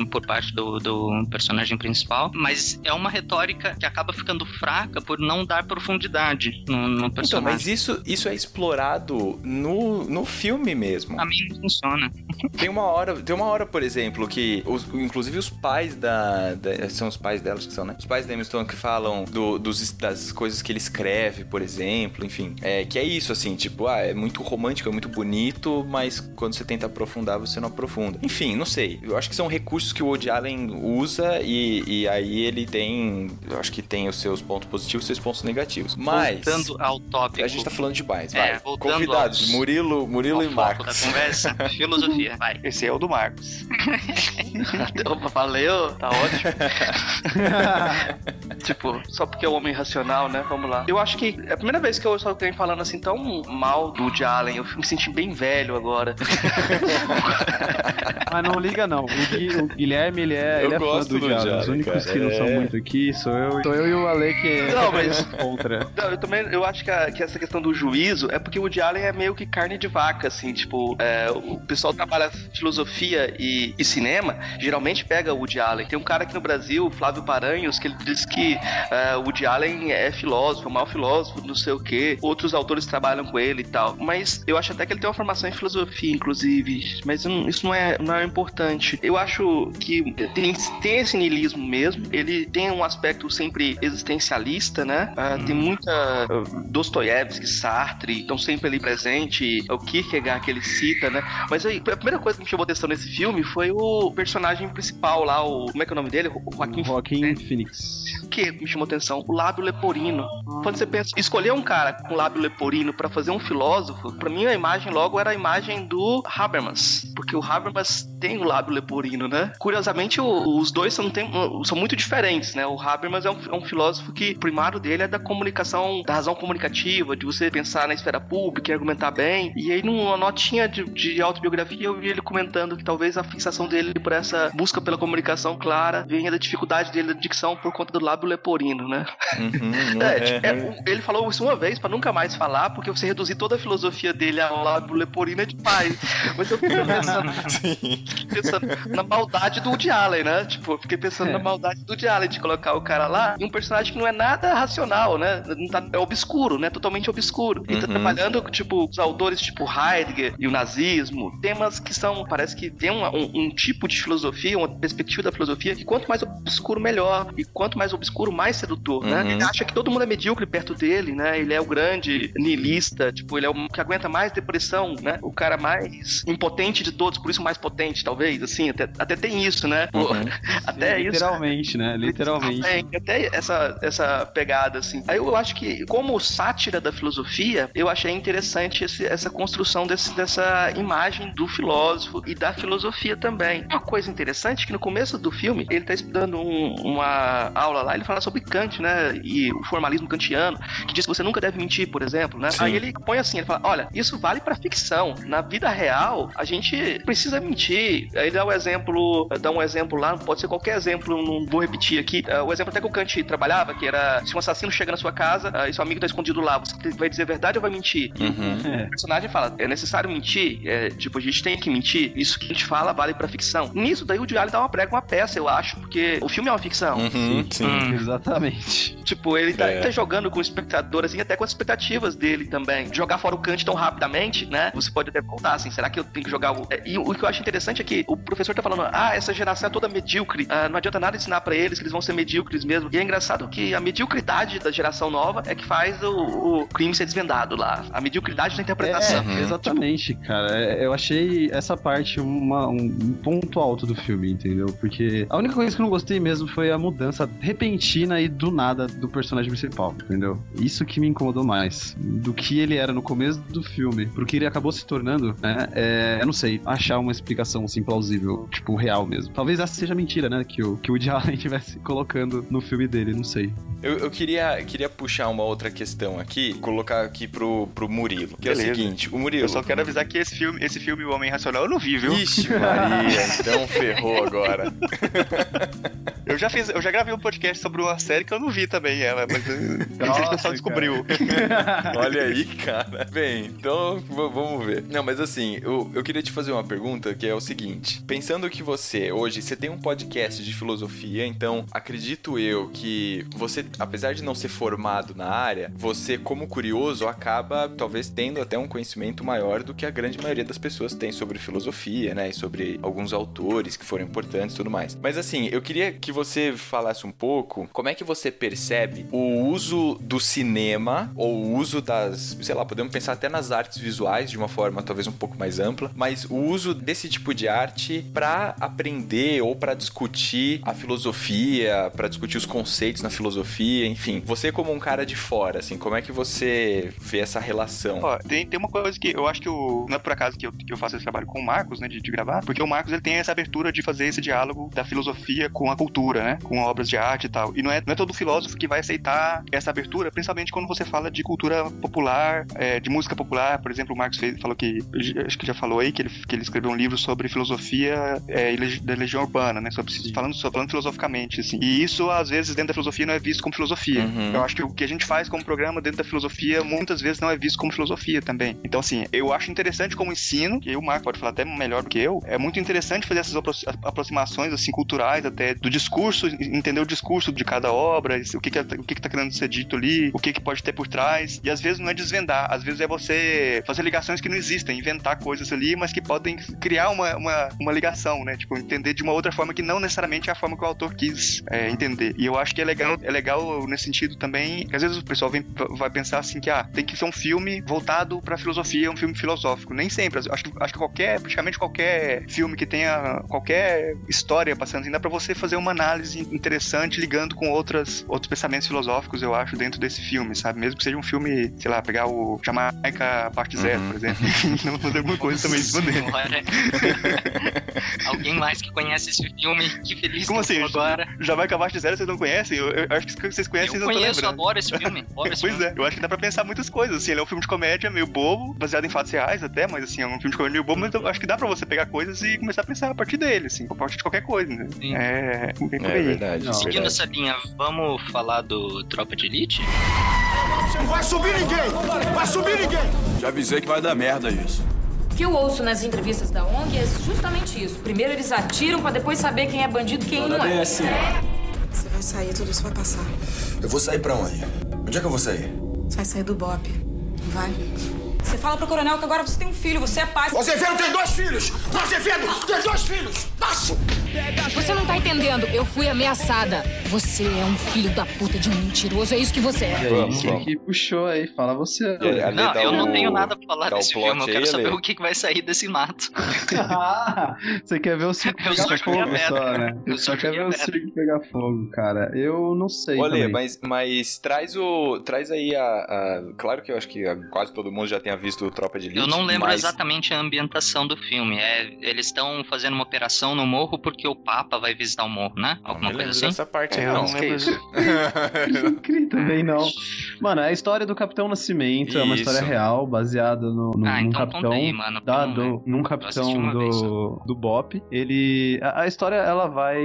Speaker 5: por parte do, do personagem principal, mas é uma retórica que acaba ficando fraca por não dar profundidade no, no
Speaker 4: Então,
Speaker 5: personagem.
Speaker 4: mas isso, isso é explorado no, no filme mesmo.
Speaker 5: Pra mim não funciona. <laughs>
Speaker 4: Tem uma hora, tem uma hora, por exemplo, que os- inclusive os pais da, da- São os pais delas que são, né? Os pais da Emma Stone que falam do- dos, das coisas que ele escreve, por exemplo, enfim. É, que é isso, assim, tipo, ah, é muito romântico, é muito bonito, mas quando você tenta aprofundar, você não aprofunda. Enfim, não sei. Eu acho que são recursos que o Woody Allen usa e, e aí ele tem. Eu acho que tem os seus pontos positivos e os seus pontos negativos. Mas.
Speaker 5: Voltando ao tópico.
Speaker 4: A gente tá falando demais,
Speaker 5: É,
Speaker 4: vai.
Speaker 5: voltando
Speaker 4: Convidados,
Speaker 5: aos-
Speaker 4: Murilo, Murilo
Speaker 5: ao
Speaker 4: e Marcos.
Speaker 5: da conversa, <laughs> filosofia. Vai.
Speaker 6: Esse é o do Marcos.
Speaker 2: Opa, <laughs> valeu, tá ótimo. <laughs> tipo, só porque é um homem né? Vamos lá. Eu acho que é a primeira vez que eu ouço alguém falando assim tão mal do Woody Allen. Eu me senti bem velho agora. <laughs>
Speaker 3: Mas não liga não. O, Gui- o Guilherme, ele é,
Speaker 4: Eu
Speaker 3: ele é fã
Speaker 4: gosto
Speaker 3: do
Speaker 4: do
Speaker 3: Diário.
Speaker 4: Diário,
Speaker 3: Os únicos
Speaker 4: cara.
Speaker 3: que não são
Speaker 4: É.
Speaker 3: muito aqui sou eu, sou eu e o Ale que <laughs>
Speaker 2: Não, mas- <laughs>
Speaker 3: contra.
Speaker 2: Não, eu também eu acho que, a- que essa questão do juízo é porque o Woody Allen é meio que carne de vaca, assim, tipo, é, o pessoal que trabalha filosofia e, e cinema, geralmente pega o Woody Allen. Tem um cara aqui no Brasil, o Flávio Paranhos, que ele diz que é, o Woody Allen é filósofo, mau filósofo, não sei o quê. Outros autores trabalham com ele e tal. Mas eu acho até que ele tem uma formação em filosofia, inclusive. Mas isso não é, não é importante. Eu acho que tem, tem esse niilismo mesmo. Ele tem um aspecto sempre existencialista, né? Ah, Tem muita ah, Dostoiévski, Sartre, estão sempre ali presente. O Kierkegaard que ele cita, né? Mas aí, a primeira coisa que me chamou atenção nesse filme foi o personagem principal lá, o. Como é que é o nome dele? O Joaquim
Speaker 3: Joaquim Phoenix.
Speaker 2: que me chamou atenção? O lábio leporino. Quando você pensa, escolher um cara com lábio leporino para fazer um filósofo, para mim a imagem logo era a imagem do Habermas, porque o Habermas tem o lábio leporino, né? Curiosamente, os dois são, são muito diferentes, né? O Habermas é um, é um, filósofo que o primário dele é da comunicação, da razão comunicativa, de você pensar na esfera pública e argumentar bem. E aí, numa notinha de, de autobiografia, eu vi ele comentando que talvez a fixação dele por essa busca pela comunicação clara venha da dificuldade dele da dicção por conta do lábio leporino, né? Uhum, é, tipo, é, ele falou isso uma vez para nunca mais falar, porque você reduzir toda a filosofia dele ao lábio leporino é demais. Mas eu fiquei pensando, <laughs> pensando na maldade do Woody Allen, né? Tipo, eu fiquei pensando é. na maldade do Woody Allen de colocar o cara lá em um personagem que não é nada racional, né? Tá, é obscuro, né? Totalmente obscuro. E tá uhum. trabalhando, tipo, os autores tipo Heidegger e o nazismo, temas que são, parece que tem um, um, um tipo de filosofia, uma perspectiva da filosofia que quanto mais obscuro, melhor. E quanto mais obscuro, mais sedutor, né? uhum. né? Acha que todo mundo é medíocre perto dele, né? Ele é o grande niilista, tipo, ele é o que aguenta mais depressão, né? O cara mais impotente de todos, por isso mais potente, talvez, assim, até, até tem isso, né? Uhum. <laughs>
Speaker 3: Até Sim, isso. Literalmente, né? Literalmente.
Speaker 2: Até essa, essa pegada, assim. Aí eu acho que, como sátira da filosofia, eu achei interessante esse, essa construção desse, dessa imagem do filósofo e da filosofia também. Uma coisa interessante é que no começo do filme, ele tá estudando um, uma aula lá, ele fala sobre Kant, né? E o formalismo kantiano, que diz que você nunca deve mentir, por exemplo, né? Sim. Aí ele põe assim, ele fala, olha, isso vale pra ficção. Na vida real, a gente precisa mentir. Aí dá o um exemplo, dá um exemplo lá, pode ser qualquer exemplo, não vou repetir aqui. Uh, o exemplo até que o Kant trabalhava, que era se um assassino chega na sua casa e seu amigo tá escondido lá, você vai dizer a verdade ou vai mentir? Uhum. O personagem fala, é necessário mentir? É, tipo, a gente tem que mentir. Isso que a gente fala vale pra ficção. Nisso, daí o Diário dá uma prega, uma peça, eu acho, porque o filme é uma ficção.
Speaker 3: Uhum, sim, sim. Hum. exatamente.
Speaker 2: Tipo, ele tá, é. ele tá, jogando com o espectador, assim, até com as expectativas dele também. Jogar fora o Kant tão rapidamente, né? Você pode até voltar, assim, será que eu tenho que jogar o... É, e o que eu acho interessante é que o professor tá falando, ah, essa geração é toda medíocre, ah, não adianta nada ensinar para eles que eles vão ser medíocres mesmo. E é engraçado que a mediocridade da geração nova é que faz o, o crime ser desvendado lá. A mediocridade da interpretação.
Speaker 3: É, exatamente, cara. É, eu achei essa parte uma, um, um ponto alto do filme, entendeu? Porque a única coisa que eu não gostei mesmo foi a mudança repentina e do nada do personagem principal, entendeu? Isso que me incomodou mais. Do que ele era no começo do filme, pro que ele acabou se tornando, né? É, eu não sei, achar uma explicação assim plausível, tipo, real mesmo. Talvez essa seja mentira, né? Que o, que o Woody <laughs> Allen estivesse colocando no filme dele, não sei.
Speaker 4: Eu, eu, queria, queria puxar uma outra questão aqui, colocar aqui pro, pro Murilo. Que Beleza. é o seguinte, o Murilo.
Speaker 6: Eu só quero avisar que esse filme, esse filme, O Homem Racional, eu não vi, viu?
Speaker 4: Ixi, Maria, então ferrou agora. <laughs>
Speaker 6: eu já fiz, eu já gravei um podcast sobre uma série que eu não vi também, ela, mas <laughs> Nossa, o pessoal descobriu. <laughs>
Speaker 4: Olha aí, cara. Bem, então vamos ver. Não, mas assim, eu, eu queria te fazer uma pergunta que é o seguinte: pensando que você hoje você tem um podcast de filosofia, então acredito eu que você, apesar de não ser formado na área, você como curioso acaba talvez tendo até um conhecimento maior do que a grande maioria das pessoas tem sobre filosofia, né, e sobre alguns autores que foram importantes e tudo mais. Mas assim, eu queria que você falasse um pouco como é que você percebe o uso do cinema ou o uso das, sei lá, podemos pensar até nas artes visuais de uma forma talvez um pouco mais ampla, mas o uso desse tipo de arte para aprender ou para discutir a filosofia, para discutir os conceitos na filosofia, enfim. Você como um cara de fora, assim, como é que você vê essa relação?
Speaker 6: Ó, tem, tem uma coisa que eu acho que o, não é por acaso que eu, que eu faço esse trabalho com o Marcos, né, de, de gravar, porque o Marcos ele tem essa abertura de fazer esse diálogo da filosofia com a cultura, né, com obras de arte e tal. E não é, não é todo filósofo que vai aceitar essa abertura, principalmente quando você fala de cultura popular, é, de música popular. Por exemplo, o Marcos fez, falou que, acho que já falou aí, que ele, que ele escreveu um livro sobre filosofia é, da legião urbana, né? Sobre, falando, falando filosoficamente, assim. E isso, às vezes, dentro da filosofia não é visto como filosofia. Uhum. Eu acho que o que a gente faz como programa dentro da filosofia, muitas vezes não é visto como filosofia também. Então, assim, eu acho interessante como ensino, que o Marco pode falar até melhor do que eu, é muito interessante fazer essas aproximações, assim, culturais até do discurso, entender o discurso de cada obra, o que que, o que que tá querendo ser dito ali, o que que pode ter por trás. E às vezes não é desvendar, às vezes é você fazer ligações que não existem, inventar coisas ali, mas que podem criar uma, uma, uma ligação, né? Tipo, entender de uma outra forma que não necessariamente é a forma que o autor quis é, entender. E eu acho que é legal, é legal nesse sentido também, que às vezes o pessoal vem, vai pensar assim que, ah, tem que ser um filme voltado pra filosofia, um filme filosófico. Nem sempre. Acho que, acho que qualquer, praticamente qualquer filme que tenha qualquer história passando assim, dá pra você fazer uma análise análise interessante ligando com outras, outros pensamentos filosóficos, eu acho, dentro desse filme, sabe? Mesmo que seja um filme, sei lá, pegar o Jamaica Parte Zero,
Speaker 4: Uhum.
Speaker 6: por exemplo. <laughs> <laughs> Não fazer alguma coisa também em cima dele. <laughs>
Speaker 5: Alguém mais que conhece esse filme? Que feliz
Speaker 6: Como
Speaker 5: que eu
Speaker 6: assim?
Speaker 5: agora.
Speaker 6: Jamaica Parte Zero vocês não conhecem? Eu, eu acho que vocês conhecem
Speaker 5: Eu
Speaker 6: e não
Speaker 5: conheço,
Speaker 6: lembrando.
Speaker 5: adoro esse filme. Adoro esse
Speaker 6: Pois
Speaker 5: filme.
Speaker 6: é, eu acho que dá pra pensar muitas coisas, assim, ele é um filme de comédia meio bobo, baseado em fatos reais até, mas assim, é um filme de comédia meio bobo, mas eu acho que dá pra você pegar coisas e começar a pensar a partir dele, assim, a partir de qualquer coisa, né?
Speaker 5: Sim.
Speaker 6: É, bem por
Speaker 4: É
Speaker 6: aí.
Speaker 4: verdade.
Speaker 3: Não.
Speaker 5: Seguindo
Speaker 4: verdade.
Speaker 5: essa linha, vamos falar do Tropa de Elite?
Speaker 7: Não vai subir ninguém! Vai subir ninguém!
Speaker 11: Já avisei que vai dar merda isso.
Speaker 12: O que eu ouço nas entrevistas da ONG é justamente isso. Primeiro eles atiram pra depois saber quem é bandido e quem não é.
Speaker 11: assim.
Speaker 10: Você vai sair, tudo isso vai passar.
Speaker 11: Eu vou sair pra onde? Onde é que eu vou sair?
Speaker 10: Você vai sair do BOP. Vai.
Speaker 12: Você fala pro coronel que agora você tem um filho, você é pai.
Speaker 7: O Azevedo tem dois filhos! O Azevedo tem dois filhos! Macho!
Speaker 12: Você não tá entendendo. Eu fui ameaçada. Você é um filho da puta de um mentiroso. É isso que você é.
Speaker 3: E aí,
Speaker 4: Vamos, vamos.
Speaker 3: que puxou aí? Fala você.
Speaker 4: Aí,
Speaker 5: Não, eu não
Speaker 4: o-
Speaker 5: tenho nada pra falar desse filme. Eu quero
Speaker 4: aí,
Speaker 5: saber o que vai sair desse mato.
Speaker 3: Ah, <laughs> você quer ver o circo
Speaker 5: Eu
Speaker 3: pegar fogo só, né?
Speaker 5: Eu só
Speaker 3: só quer
Speaker 5: joguei
Speaker 3: ver o circo pegar fogo, cara. Eu não sei
Speaker 4: Olha,
Speaker 3: também.
Speaker 4: mas, mas traz o. Traz aí a, a- Claro que eu acho que quase todo mundo já tenha visto o Tropa de Elite.
Speaker 5: Eu não lembro
Speaker 4: mas...
Speaker 5: exatamente a ambientação do filme. É, eles estão fazendo uma operação no morro porque o Papa vai visitar o morro, né? Alguma coisa assim?
Speaker 4: dessa parte,
Speaker 6: É,
Speaker 4: não.
Speaker 6: não lembro.
Speaker 3: Crio <laughs> também não. Mano, é a história do Capitão Nascimento, é uma
Speaker 4: Isso.
Speaker 3: história real, baseada no, no,
Speaker 5: Ah,
Speaker 3: num
Speaker 5: então
Speaker 3: capitão.
Speaker 5: conta aí, mano.
Speaker 3: da- do, num capitão
Speaker 5: vez
Speaker 3: do, do BOP. Ele. A, a história ela vai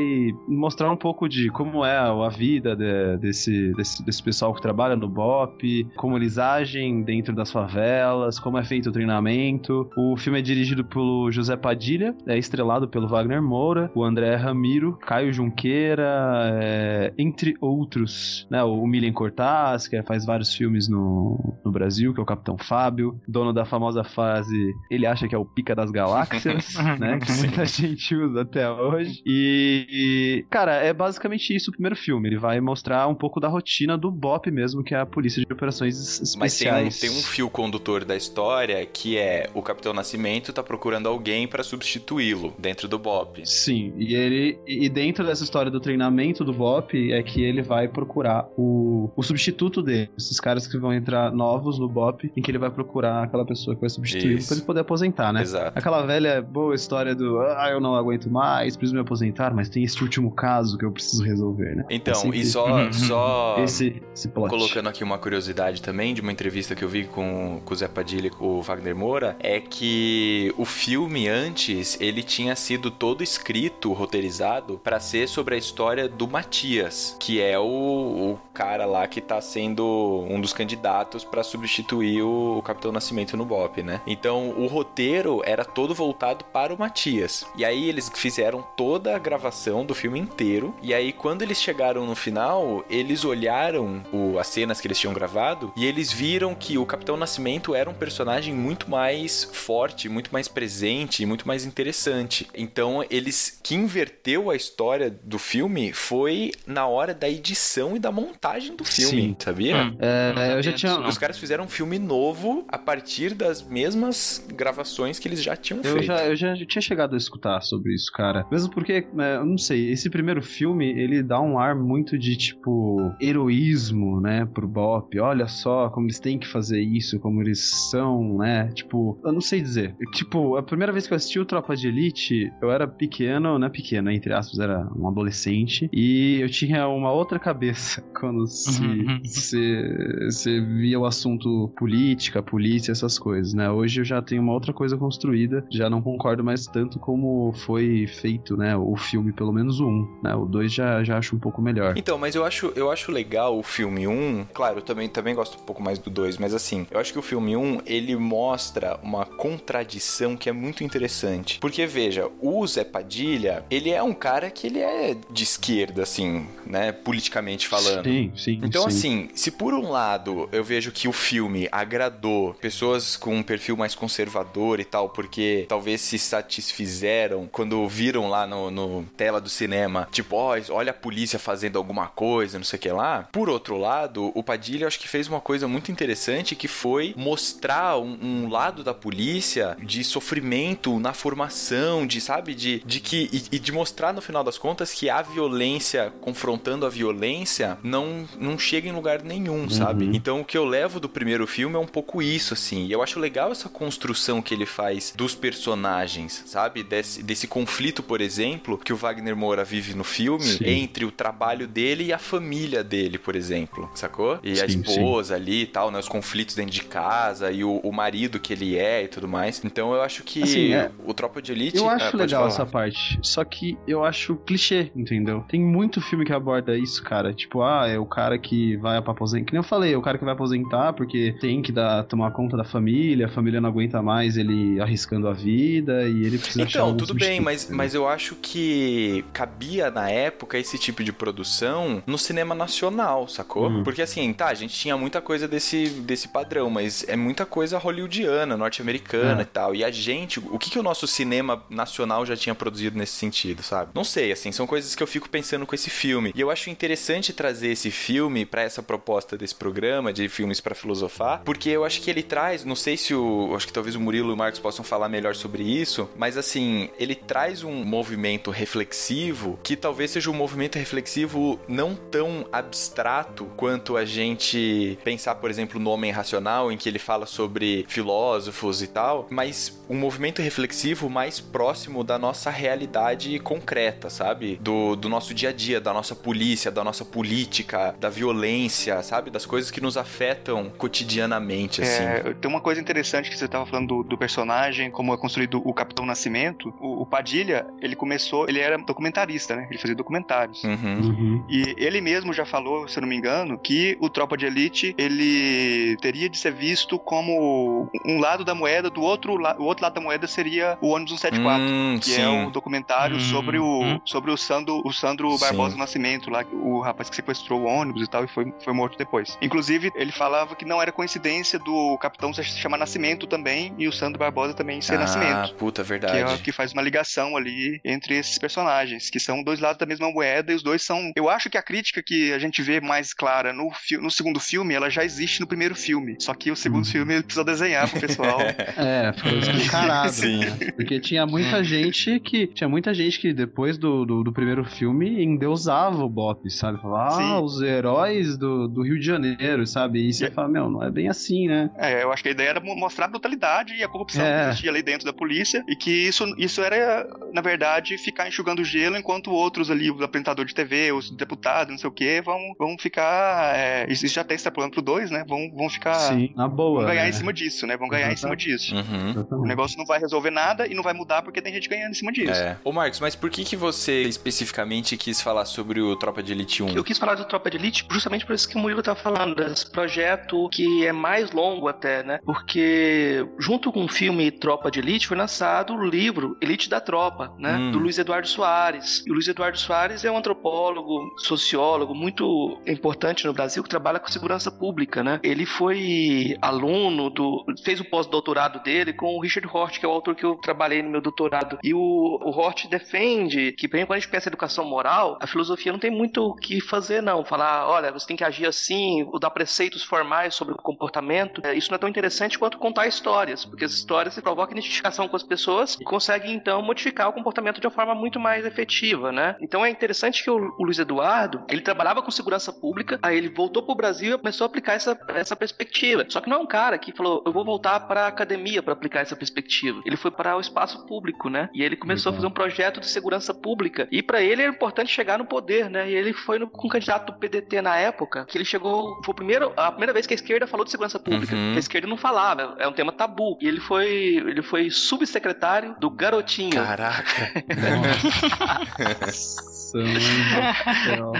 Speaker 3: mostrar um pouco de como é a vida de- desse, desse, desse pessoal que trabalha no BOP, como eles agem dentro das favelas, como é feito o treinamento. O filme é dirigido pelo José Padilha, é estrelado pelo Wagner Moura, o André Ramiro, Caio Junqueira, é, entre outros. Né, o Milian Cortaz, que faz vários filmes no, no Brasil, que é o Capitão Fábio, dono da famosa frase ele acha que é o pica das galáxias, <laughs> né? Que muita gente usa até hoje. E, e, cara, é basicamente isso o primeiro filme. Ele vai mostrar um pouco da rotina do BOP mesmo, que é a Polícia de Operações Es-
Speaker 4: Mas tem um,
Speaker 3: Especiais.
Speaker 4: tem um fio condutor da história que é o Capitão Nascimento tá procurando alguém pra substituí-lo dentro do BOP.
Speaker 3: Sim, e ele e dentro dessa história do treinamento do BOP é que ele vai procurar o, o substituto dele, esses caras que vão entrar novos no BOP, em que ele vai procurar aquela pessoa que vai substituir pra ele poder aposentar, né?
Speaker 4: Exato.
Speaker 3: Aquela velha boa história do ah, eu não aguento mais, preciso me aposentar, mas tem este último caso que eu preciso resolver, né?
Speaker 4: Então,
Speaker 3: É sempre
Speaker 4: e só, só
Speaker 3: esse, esse plot.
Speaker 4: colocando aqui uma curiosidade também de uma entrevista que eu vi com, com o Zé Padilha e com o Wagner Moura, é que o filme antes, ele tinha sido todo escrito, roteirizado, pra ser sobre a história do Matias, que é o, o cara lá que tá sendo um dos candidatos pra substituir o, o Capitão Nascimento no BOP, né? Então, o roteiro era todo voltado para o Matias. E aí eles fizeram toda a gravação do filme inteiro, e aí quando eles chegaram no final, eles olharam o, as cenas que eles tinham gravado e eles viram que o Capitão Nascimento era um personagem muito mais forte, muito mais presente, muito mais interessante. Então, eles que inverteu a história do filme foi na hora da edição e da montagem do filme,
Speaker 3: Sim.
Speaker 4: sabia?
Speaker 5: Hum.
Speaker 3: É, eu já tinha.
Speaker 4: Os caras fizeram um filme novo a partir das mesmas gravações que eles já tinham
Speaker 3: Eu
Speaker 4: feito.
Speaker 3: já, eu já tinha chegado a escutar sobre isso, cara. Mesmo porque, é, eu não sei, esse primeiro filme, ele dá um ar muito de, tipo, heroísmo, né, pro Bop. Olha só como eles têm que fazer isso, como eles são, né? Tipo, eu não sei dizer. Tipo, a primeira vez que eu assisti o Tropa de Elite, eu era pequeno, né, pequeno, entre aspas, era um adolescente, e eu tinha uma outra cabeça <laughs> quando se, se, se via o assunto política, polícia, essas coisas, né? Hoje eu já tenho uma outra coisa construída, já não concordo mais tanto como foi feito, né, o filme, pelo menos o 1, né? O 2 já, já acho um pouco melhor.
Speaker 4: Então, mas eu acho, eu acho legal o filme 1. Claro, eu também, também gosto um pouco mais do 2, mas assim, eu acho que o filme 1 ele mostra uma contradição que é muito interessante. Porque veja, o Zé Padilha, ele é um cara que ele é de esquerda, assim, né? Politicamente falando.
Speaker 3: Sim, sim.
Speaker 4: Então,
Speaker 3: sim.
Speaker 4: assim, se por um lado eu vejo que o filme agradou pessoas com um perfil mais conservador e tal, porque talvez se satisfizeram quando viram lá no, no tela do cinema, tipo, ó, olha a polícia fazendo alguma coisa, não sei o que lá. Por outro lado, o Padilha acho que fez uma coisa muito interessante que foi mostrar um, um lado da polícia de sofrimento na formação, de, sabe, de, de que. E, e de mostrar no final das contas, que a violência, confrontando a violência, não, não chega em lugar nenhum, sabe? Então o que eu levo do primeiro filme é um pouco isso, assim. E eu acho legal essa construção que ele faz dos personagens, sabe? Desse, desse conflito, por exemplo, que o Wagner Moura vive no filme
Speaker 3: Sim.
Speaker 4: entre o trabalho dele e a família dele, por exemplo, sacou? E a
Speaker 3: Sim,
Speaker 4: esposa ali e tal, né? Os conflitos dentro de casa e o, o marido que ele é e tudo mais. Então eu acho que
Speaker 3: Assim, é.
Speaker 4: o Tropa de Elite.
Speaker 3: Eu acho
Speaker 4: pode
Speaker 3: legal
Speaker 4: falar.
Speaker 3: essa parte. Só que eu acho clichê, entendeu? Tem muito filme que aborda isso, cara. Tipo, ah, é o cara que vai pra aposentar. Que nem eu falei, é o cara que vai aposentar porque tem que dar, tomar conta da família, a família não aguenta mais ele arriscando a vida e ele precisa achar
Speaker 4: Então, tudo bem, mas,
Speaker 3: entendeu?
Speaker 4: mas eu acho que cabia na época esse tipo de produção no cinema nacional, sacou?
Speaker 3: Uhum.
Speaker 4: Porque assim, tá, a gente tinha muita coisa desse, desse padrão, mas é muita coisa hollywoodiana, norte-americana
Speaker 3: É.
Speaker 4: e tal. E a gente, o que, que o nosso cinema nacional já tinha produzido nesse sentido, sabe? Não sei, assim, são coisas que eu fico pensando com esse filme. E eu acho interessante trazer esse filme pra essa proposta desse programa de filmes pra filosofar, porque eu acho que ele traz, não sei se o, acho que talvez o Murilo e o Marcos possam falar melhor sobre isso, mas assim, ele traz um movimento reflexivo que talvez seja um movimento reflexivo não tão abstrato quanto a gente pensar, por exemplo, no Homem Racional, em que ele fala sobre filósofos e tal, mas um movimento reflexivo mais próximo da nossa realidade concreta, sabe? Do, do nosso dia a dia, da nossa polícia, da nossa política, da violência, sabe? Das coisas que nos afetam cotidianamente, assim.
Speaker 6: É, tem uma coisa interessante que você estava falando do, do personagem, como é construído o Capitão Nascimento. O, o Padilha, ele começou, ele era documentarista, né? Ele fazia documentários.
Speaker 4: Uhum.
Speaker 3: Uhum.
Speaker 6: E ele mesmo já falou, se eu não me engano, que o Tropa de Elite ele teria de ser visto como um lado da moeda, do outro, la o outro lado da moeda seria o ônibus 174,
Speaker 4: Hum,
Speaker 6: que é
Speaker 4: sim.
Speaker 6: o documentário
Speaker 5: Hum,
Speaker 6: sobre o
Speaker 5: hum.
Speaker 6: sobre o Sandro, o Sandro. Barbosa do Nascimento, lá, o rapaz que sequestrou o ônibus e tal e foi, foi morto depois. Inclusive, ele falava que não era coincidência do capitão se chamar Nascimento também e o Sandro Barbosa também ser
Speaker 4: ah,
Speaker 6: Nascimento.
Speaker 4: puta,
Speaker 6: Que,
Speaker 4: verdade.
Speaker 6: é, que faz uma ligação ali entre esses personagens, que são dois lados da mesma moeda e os dois são. Eu acho que a crítica que a gente vê mais clara no, fi- no segundo filme, ela já existe no primeiro filme. Só que o segundo filme ele precisa desenhar pro pessoal. <laughs>
Speaker 3: É, foi <laughs> escancarado.
Speaker 4: Sim.
Speaker 3: né? Porque tinha muita <laughs> gente que. Tinha muita gente que depois do, do, do primeiro filme endeusava o Bop, sabe? Falava, ah,
Speaker 6: Sim.
Speaker 3: os heróis do, do Rio de Janeiro, sabe? E você
Speaker 6: E-
Speaker 3: fala, meu, não é bem assim, né?
Speaker 6: É, eu acho que a ideia era mo- mostrar a brutalidade e a corrupção
Speaker 3: É.
Speaker 6: que existia ali dentro da polícia e que isso, isso era, na verdade, ficar enxugando gelo enquanto outros ali, os apresentadores de TV, os deputados, não sei o que, vão, vão ficar. É, isso já até extrapolando pro dois, né? Vão, vão ficar.
Speaker 3: Sim, na boa.
Speaker 6: Vão ganhar
Speaker 3: né?
Speaker 6: em cima disso, né? Vão ganhar em cima disso.
Speaker 4: Uhum.
Speaker 6: O
Speaker 3: Exatamente.
Speaker 6: negócio não vai resolver nada e não vai mudar porque tem gente ganhando em cima disso.
Speaker 4: É. Ô Marcos, mas por que que você especificamente quis falar sobre o Tropa de Elite 1?
Speaker 2: Eu quis falar do Tropa de Elite justamente por isso que o Murilo tá falando, desse projeto que é mais longo até, né? Porque junto com o filme Tropa de Elite foi lançado o livro Elite da Tropa, né?
Speaker 4: Hum.
Speaker 2: Do Luiz Eduardo Soares. E o Luiz Eduardo Soares é um antropólogo, sociólogo muito importante no Brasil que trabalha com segurança pública, né? Ele foi aluno do. fez o pós-doutorado dele com o Richard Hort, que é o autor que eu trabalhei no meu doutorado. E o, o Hort defende que, por exemplo, quando a gente pensa em educação moral, a filosofia não tem muito o que fazer, não. Falar, olha, você tem que agir assim, ou dar preceitos formais sobre o comportamento. É, Isso não é tão interessante quanto contar histórias, porque as histórias se provocam identificação com as pessoas e conseguem, então, modificar o comportamento de uma forma muito mais efetiva, né? Então é interessante que o, o Luiz Eduardo, ele trabalhava com segurança pública, aí ele voltou pro Brasil e começou a aplicar essa, essa perspectiva. Só que não é um cara que falou, eu vou voltar para a academia para aplicar essa perspectiva. Ele foi para o espaço público, né? E ele começou a fazer um projeto de segurança pública. E para ele era importante chegar no poder, né? E ele foi no, com o candidato do PDT na época, que ele chegou, foi o primeiro, a primeira vez que a esquerda falou de segurança pública.
Speaker 4: Uhum.
Speaker 2: A esquerda não falava, é um tema tabu. E ele foi, ele foi subsecretário do Garotinho.
Speaker 4: Caraca. <laughs> <laughs>
Speaker 3: Nossa.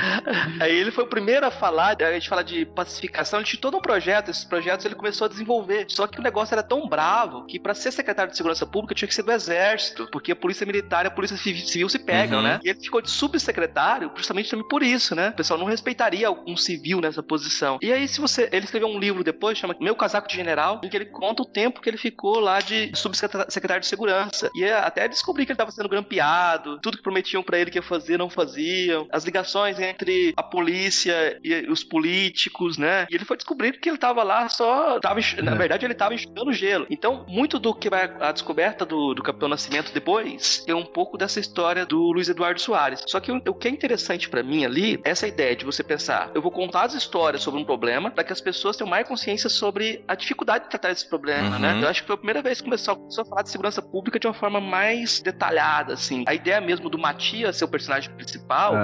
Speaker 3: <laughs>
Speaker 2: Aí ele foi o primeiro a falar, a gente fala de pacificação, ele tinha todo um projeto, esses projetos ele começou a desenvolver. Só que o negócio era tão bravo que para ser secretário de segurança pública tinha que ser do exército, porque a polícia militar e a polícia civi- civil se pegam,
Speaker 4: Uhum.
Speaker 2: né? E ele ficou de subsecretário justamente também por isso, né? O pessoal não respeitaria um civil nessa posição. E aí se você, ele escreveu um livro depois, chama Meu Casaco de General, em que ele conta o tempo que ele ficou lá de subsecretário de segurança. E é, até descobri que ele estava sendo grampeado, tudo que prometiam para ele que ia fazer não faziam, as ligações entre a polícia e os políticos, né? E ele foi descobrindo que ele tava lá só. Tava, na verdade, ele tava enxugando gelo. Então, muito do que vai a descoberta do, do Capitão Nascimento depois é um pouco dessa história do Luiz Eduardo Soares. Só que o, o que é interessante para mim ali é essa ideia de você pensar: eu vou contar as histórias sobre um problema para que as pessoas tenham mais consciência sobre a dificuldade de tratar esse problema, né?
Speaker 4: Uhum.
Speaker 2: Eu acho que foi a primeira vez que começou, começou a falar de segurança pública de uma forma mais detalhada, assim. A ideia mesmo do Matias ser o personagem principal,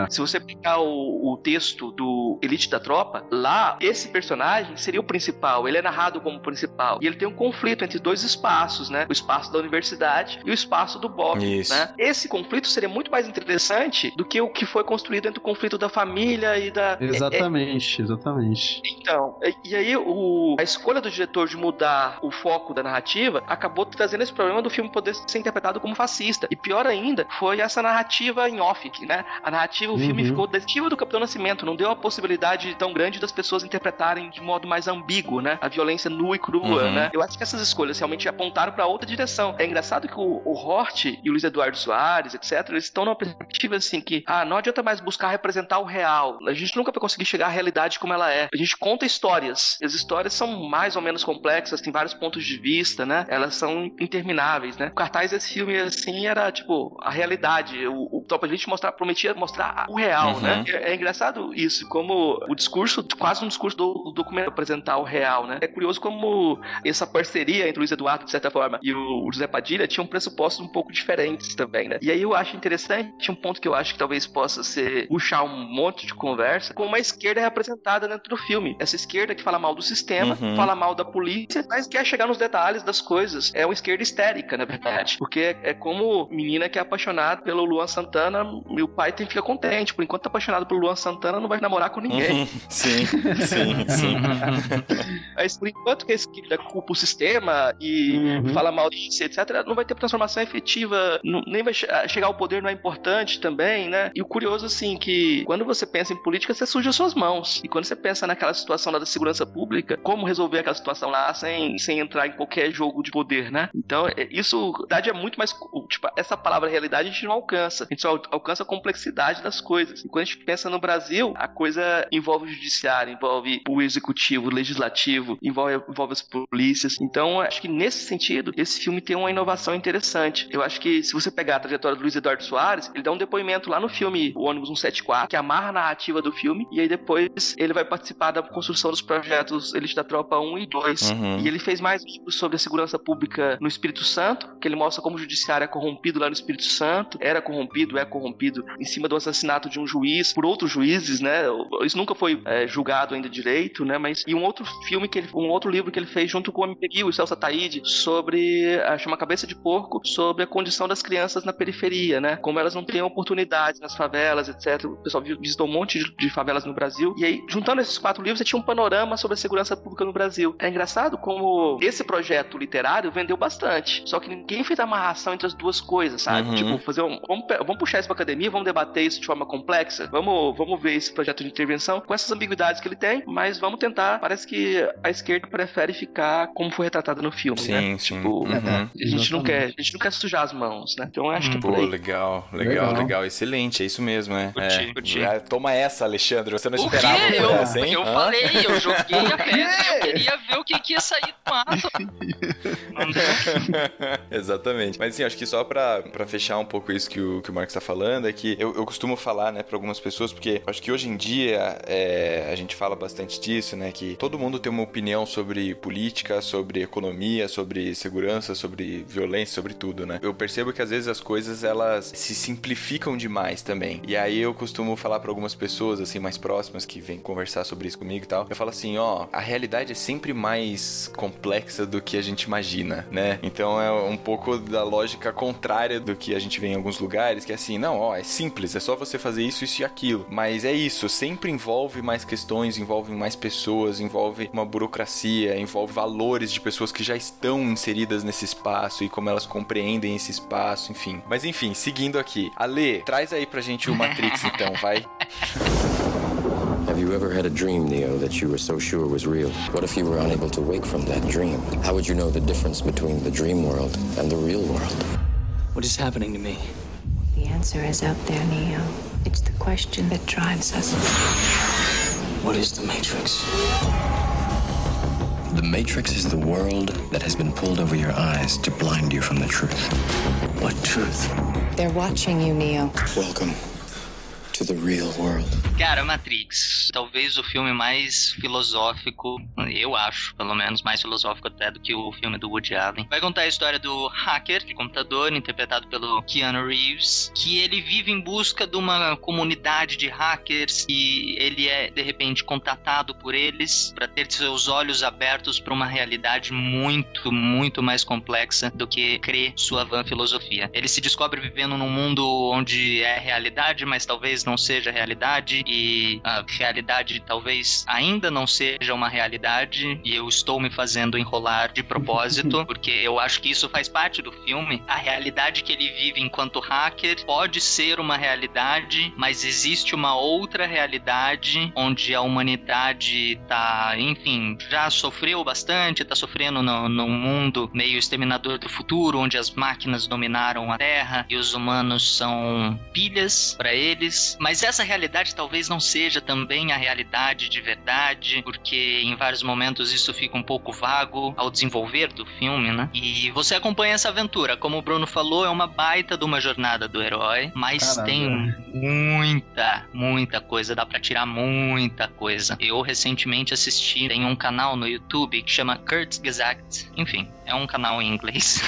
Speaker 3: É.
Speaker 2: se você pegar o, o texto do Elite da Tropa, lá, esse personagem seria o principal, ele é narrado como principal. E ele tem um conflito entre dois espaços, né? O espaço da universidade e o espaço do Bob,
Speaker 4: Isso.
Speaker 2: né? Esse conflito seria muito mais interessante do que o que foi construído entre o conflito da família e da...
Speaker 3: Exatamente, exatamente.
Speaker 2: Então, e- e aí o, a escolha do diretor de mudar o foco da narrativa acabou trazendo esse problema do filme poder ser interpretado como fascista. E pior ainda, foi essa narrativa em off, né? A narrativa, o filme
Speaker 3: Uhum.
Speaker 2: ficou destiva do Capitão Nascimento, não deu a possibilidade tão grande das pessoas interpretarem de modo mais ambíguo, né? A violência nua e crua,
Speaker 4: Uhum.
Speaker 2: né? Eu acho que essas escolhas realmente apontaram pra outra direção. É engraçado que o, o Hort e o Luiz Eduardo Soares, etc., eles estão numa perspectiva assim que, ah, não adianta mais buscar representar o real. A gente nunca vai conseguir chegar à realidade como ela é. A gente conta histórias. As histórias são mais ou menos complexas, tem vários pontos de vista, né? Elas são intermináveis, né? O cartaz desse filme, assim, era tipo a realidade. O, o Tropa de Elite mostrar, prometia mostrar o real,
Speaker 4: Uhum.
Speaker 2: né? É, é engraçado isso, como o discurso, quase um discurso do, do documento apresentar o real, né? É curioso como essa parceria entre o Luiz Eduardo, de certa forma, e o, o José Padilha tinham pressupostos um pouco diferentes também, né? E aí eu acho interessante um ponto que eu acho que talvez possa ser puxar um monte de conversa, como a esquerda é representada dentro do filme. Essa esquerda que fala mal do sistema,
Speaker 4: Uhum.
Speaker 2: fala mal da polícia, mas quer chegar nos detalhes das coisas. É uma esquerda histérica, na verdade. Porque é, é como menina que é apaixonada pelo Luan Santana, meu pai tem fica contente. Por enquanto tá apaixonado pelo Luan Santana, não vai namorar com ninguém.
Speaker 4: Uhum. <laughs> Sim, sim, sim. <laughs>
Speaker 2: Mas por enquanto que a esquerda culpa o sistema e
Speaker 3: Uhum.
Speaker 2: fala mal disso, etc., não vai ter transformação efetiva, não- nem vai che- ah, chegar ao poder não é importante também, né? E o curioso, assim, que quando você pensa em política, você suja as suas mãos. E quando você pensa naquela situação lá da segurança pública, como resolver aquela situação lá sem, sem entrar em qualquer jogo de poder, né? Então, é- isso, na verdade, é muito mais. Tipo, essa palavra realidade a gente não alcança. A gente só al- alcança a complexidade das coisas. E quando a gente pensa no Brasil, a coisa envolve o judiciário, envolve o executivo, o legislativo, envolve, envolve as polícias. Então, acho que nesse sentido, esse filme tem uma inovação interessante. Eu acho que se você pegar a trajetória do Luiz Eduardo Soares, ele dá um depoimento lá no filme O ônibus 174, que amarra a narrativa do filme, e aí depois ele vai participar da construção dos projetos Elite da Tropa 1 e 2.
Speaker 4: Uhum.
Speaker 2: E ele fez mais livros sobre a segurança pública no Espírito Santo, que ele mostra como o judiciário é corrompido lá no Espírito Santo, era corrompido, é corrompido em cima do assassinato de um juiz por outros juízes, né? Isso nunca foi é, julgado ainda direito, né? Mas e um outro filme que ele, um outro livro que ele fez junto com o MPG, o Celso Ataíde, sobre a chama Cabeça de Porco, sobre a condição das crianças na periferia, né? Como elas não têm oportunidade nas favelas, etc. O pessoal vi- visitou um monte de, de favelas no Brasil. E aí, juntando esses quatro livros, você tinha um panorama sobre a segurança pública no Brasil. É engraçado como esse projeto literário vendeu bastante. Só que ninguém fez a amarração entre as duas coisas, sabe?
Speaker 4: Uhum.
Speaker 2: Tipo, fazer um. Vamos, vamos puxar isso pra academia, vamos debater isso de forma complexa. Vamos, vamos ver esse projeto de intervenção com essas ambiguidades que ele tem, mas vamos tentar. Parece que a esquerda prefere ficar como foi retratado no filme,
Speaker 4: Sim,
Speaker 2: né?
Speaker 4: sim.
Speaker 2: Tipo,
Speaker 4: Uhum.
Speaker 2: a gente não quer, a gente não quer sujar as mãos, né? Então eu acho que é
Speaker 4: Pô,
Speaker 2: por aí.
Speaker 4: legal, legal, legal,
Speaker 3: Legal.
Speaker 4: Excelente, é isso mesmo, é.
Speaker 5: Curti,
Speaker 4: é.
Speaker 5: curti.
Speaker 4: Ah, Toma essa, Alexandre. Você não
Speaker 5: O quê?
Speaker 4: esperava por
Speaker 5: Eu,
Speaker 4: essa, hein?
Speaker 5: eu
Speaker 4: Hã?
Speaker 5: falei, eu joguei a <laughs> pedra, eu queria ver o que, que ia sair do mato. <laughs>
Speaker 4: Exatamente. Mas assim, acho que só pra, pra fechar um pouco isso que o, que o Marcos tá falando, é que eu, eu costumo falar, né, pra algumas pessoas, porque acho que hoje em dia é, a gente fala bastante disso, né, que todo mundo tem uma opinião sobre política, sobre economia, sobre segurança, sobre violência, sobre tudo, né. Eu percebo que às vezes as coisas, elas se simplificam demais também. E aí eu costumo falar pra algumas pessoas, assim, mais próximas, que vêm conversar sobre isso comigo e tal, eu falo assim, ó, a realidade é sempre mais complexa do que a gente imagina, né? Então é um pouco da lógica contrária do que a gente vê em alguns lugares, que é assim, não, ó, é simples, é só você fazer isso, isso e aquilo. Mas é isso, sempre envolve mais questões, envolve mais pessoas, envolve uma burocracia, envolve valores de pessoas que já estão inseridas nesse espaço e como elas compreendem esse espaço, enfim. Mas enfim, seguindo aqui. Ale, traz aí pra gente o Matrix <laughs> então, vai.
Speaker 13: Have you ever had a dream, Neo, that you were so sure was real? What if you were unable to wake from that dream? How would you know the difference between the dream world and the real world?
Speaker 14: What is happening to me?
Speaker 15: The answer is out there, Neo.
Speaker 10: It's the question that drives us.
Speaker 7: What is the Matrix?
Speaker 13: The Matrix is the world that has been pulled over your eyes to blind you from the truth.
Speaker 7: What truth?
Speaker 10: They're watching you, Neo.
Speaker 13: Welcome to the real world.
Speaker 5: Cara, Matrix, talvez o filme mais filosófico, eu acho, pelo menos mais filosófico até do que o filme do Woody Allen. Vai contar a história do hacker de computador, interpretado pelo Keanu Reeves, que ele vive em busca de uma comunidade de hackers e ele é de repente contatado por eles para ter seus olhos abertos para uma realidade muito, muito mais complexa do que crê sua vã filosofia. Ele se descobre vivendo num mundo onde é realidade, mas talvez não seja realidade e a realidade talvez ainda não seja uma realidade e eu estou me fazendo enrolar de propósito <laughs> porque eu acho que isso faz parte do filme. A realidade que ele vive enquanto hacker pode ser uma realidade, mas existe uma outra realidade onde a humanidade tá, enfim, já sofreu bastante, tá sofrendo no, num mundo meio exterminador do futuro, onde as máquinas dominaram a Terra e os humanos são pilhas para eles. Mas essa realidade talvez não seja também a realidade de verdade, porque em vários momentos isso fica um pouco vago ao desenvolver do filme, né? E você acompanha essa aventura. Como o Bruno falou, é uma baita de uma jornada do herói, mas
Speaker 3: Caramba.
Speaker 5: tem muita, muita coisa, dá pra tirar muita coisa. Eu recentemente assisti, tem um canal no YouTube que chama Kurt Gesagt. Enfim, é um canal em inglês.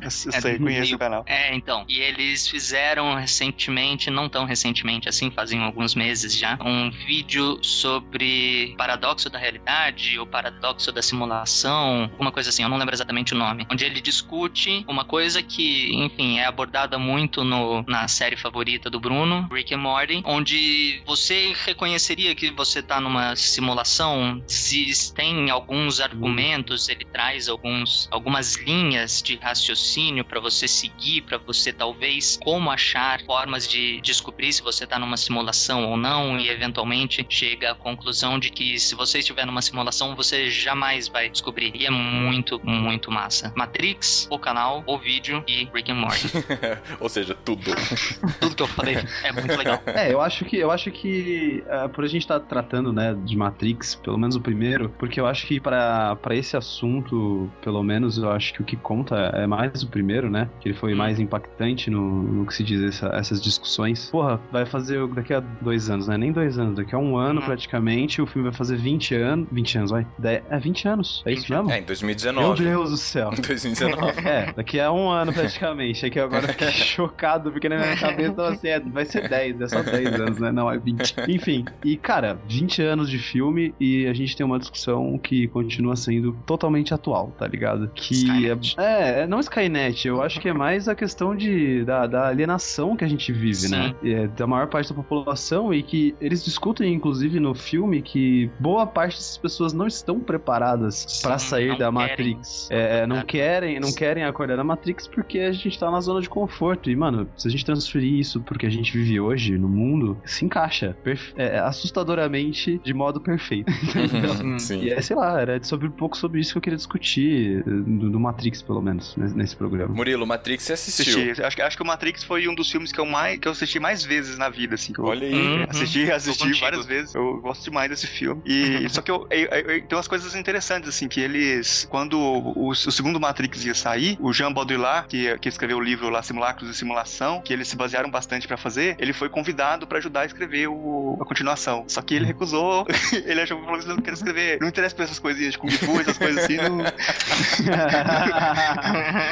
Speaker 6: Eu <laughs> sei, conheço o canal.
Speaker 5: É, então. E eles fizeram recentemente, não tão recentemente assim, fazem alguns meses já, um vídeo sobre paradoxo da realidade ou paradoxo da simulação, uma coisa assim, eu não lembro exatamente o nome, onde ele discute uma coisa que, enfim, é abordada muito no, na série favorita do Bruno, Rick and Morty, onde você reconheceria que você tá numa simulação, se tem alguns argumentos, ele traz alguns algumas linhas de raciocínio para você seguir, para você talvez como achar formas de descobrir se você tá numa simulação ou não e eventualmente chega à conclusão de que se você estiver numa simulação, você jamais vai descobrir. E é muito, muito massa. Matrix, o canal, o vídeo e Rick and Morty. <laughs>
Speaker 4: Ou seja, tudo. <laughs>
Speaker 5: Tudo que eu falei é muito legal.
Speaker 3: É, eu acho que eu acho que uh, por a gente estar tá tratando, né, de Matrix, pelo menos o primeiro, porque eu acho que para esse assunto, pelo menos eu acho que o que conta é mais o primeiro, né? Que ele foi mais impactante no, no que se diz essa, essas discussões. Porra, vai fazer daqui a dois anos, né? Nem dois anos, daqui a um ano praticamente, o filme vai fazer 20 anos. 20 anos, vai. De- É 20 anos. É isso mesmo?
Speaker 4: É, em 2019.
Speaker 3: Meu Deus do céu. <laughs>
Speaker 4: 2019.
Speaker 3: É, daqui a um ano praticamente. É que agora eu fiquei <laughs> chocado, porque na minha cabeça tava assim, é, vai ser 10, é só 10 anos, né? Não, é 20. Enfim, e cara, 20 anos de filme e a gente tem uma discussão que continua sendo totalmente atual, tá ligado? Que é, é, não Skynet, eu acho que é mais a questão de, da, da alienação que a gente vive,
Speaker 5: Sim.
Speaker 3: né? É, da maior parte da população e que eles discutem, inclusive, no filme que boa parte dessas pessoas não estão preparadas pra sair da
Speaker 5: querem.
Speaker 3: Matrix. É, não querem, não querem acordar da Matrix porque a gente tá na zona de conforto. E, mano, se a gente transferir isso pro que a gente vive hoje no mundo, se encaixa perfe- é, assustadoramente de modo perfeito. <laughs>
Speaker 4: Sim.
Speaker 3: E é, sei lá, era sobre um pouco sobre isso que eu queria discutir, do, do Matrix, pelo menos, né, nesse programa.
Speaker 4: Murilo, Matrix você assistiu.
Speaker 6: Assisti. Acho, que- acho que o Matrix foi um dos filmes que eu mais que eu assisti mais vezes na vida, assim. que eu-
Speaker 4: Olha aí.
Speaker 5: Uhum.
Speaker 6: Assisti, assisti várias vezes. Eu gosto demais desse filme. E <laughs> só que eu, eu- eu- eu- tem umas coisas interessantes, assim, que eles. Quando o, o segundo Matrix ia sair, o Jean Baudrillard, que, que escreveu o livro lá, Simulacros e Simulação, que eles se basearam bastante pra fazer, ele foi convidado pra ajudar a escrever o- a continuação. Só que ele recusou, <laughs> ele achou que falou assim, não quero escrever, não interessa pra essas coisinhas de Kung Fu, essas coisas assim, não, <laughs>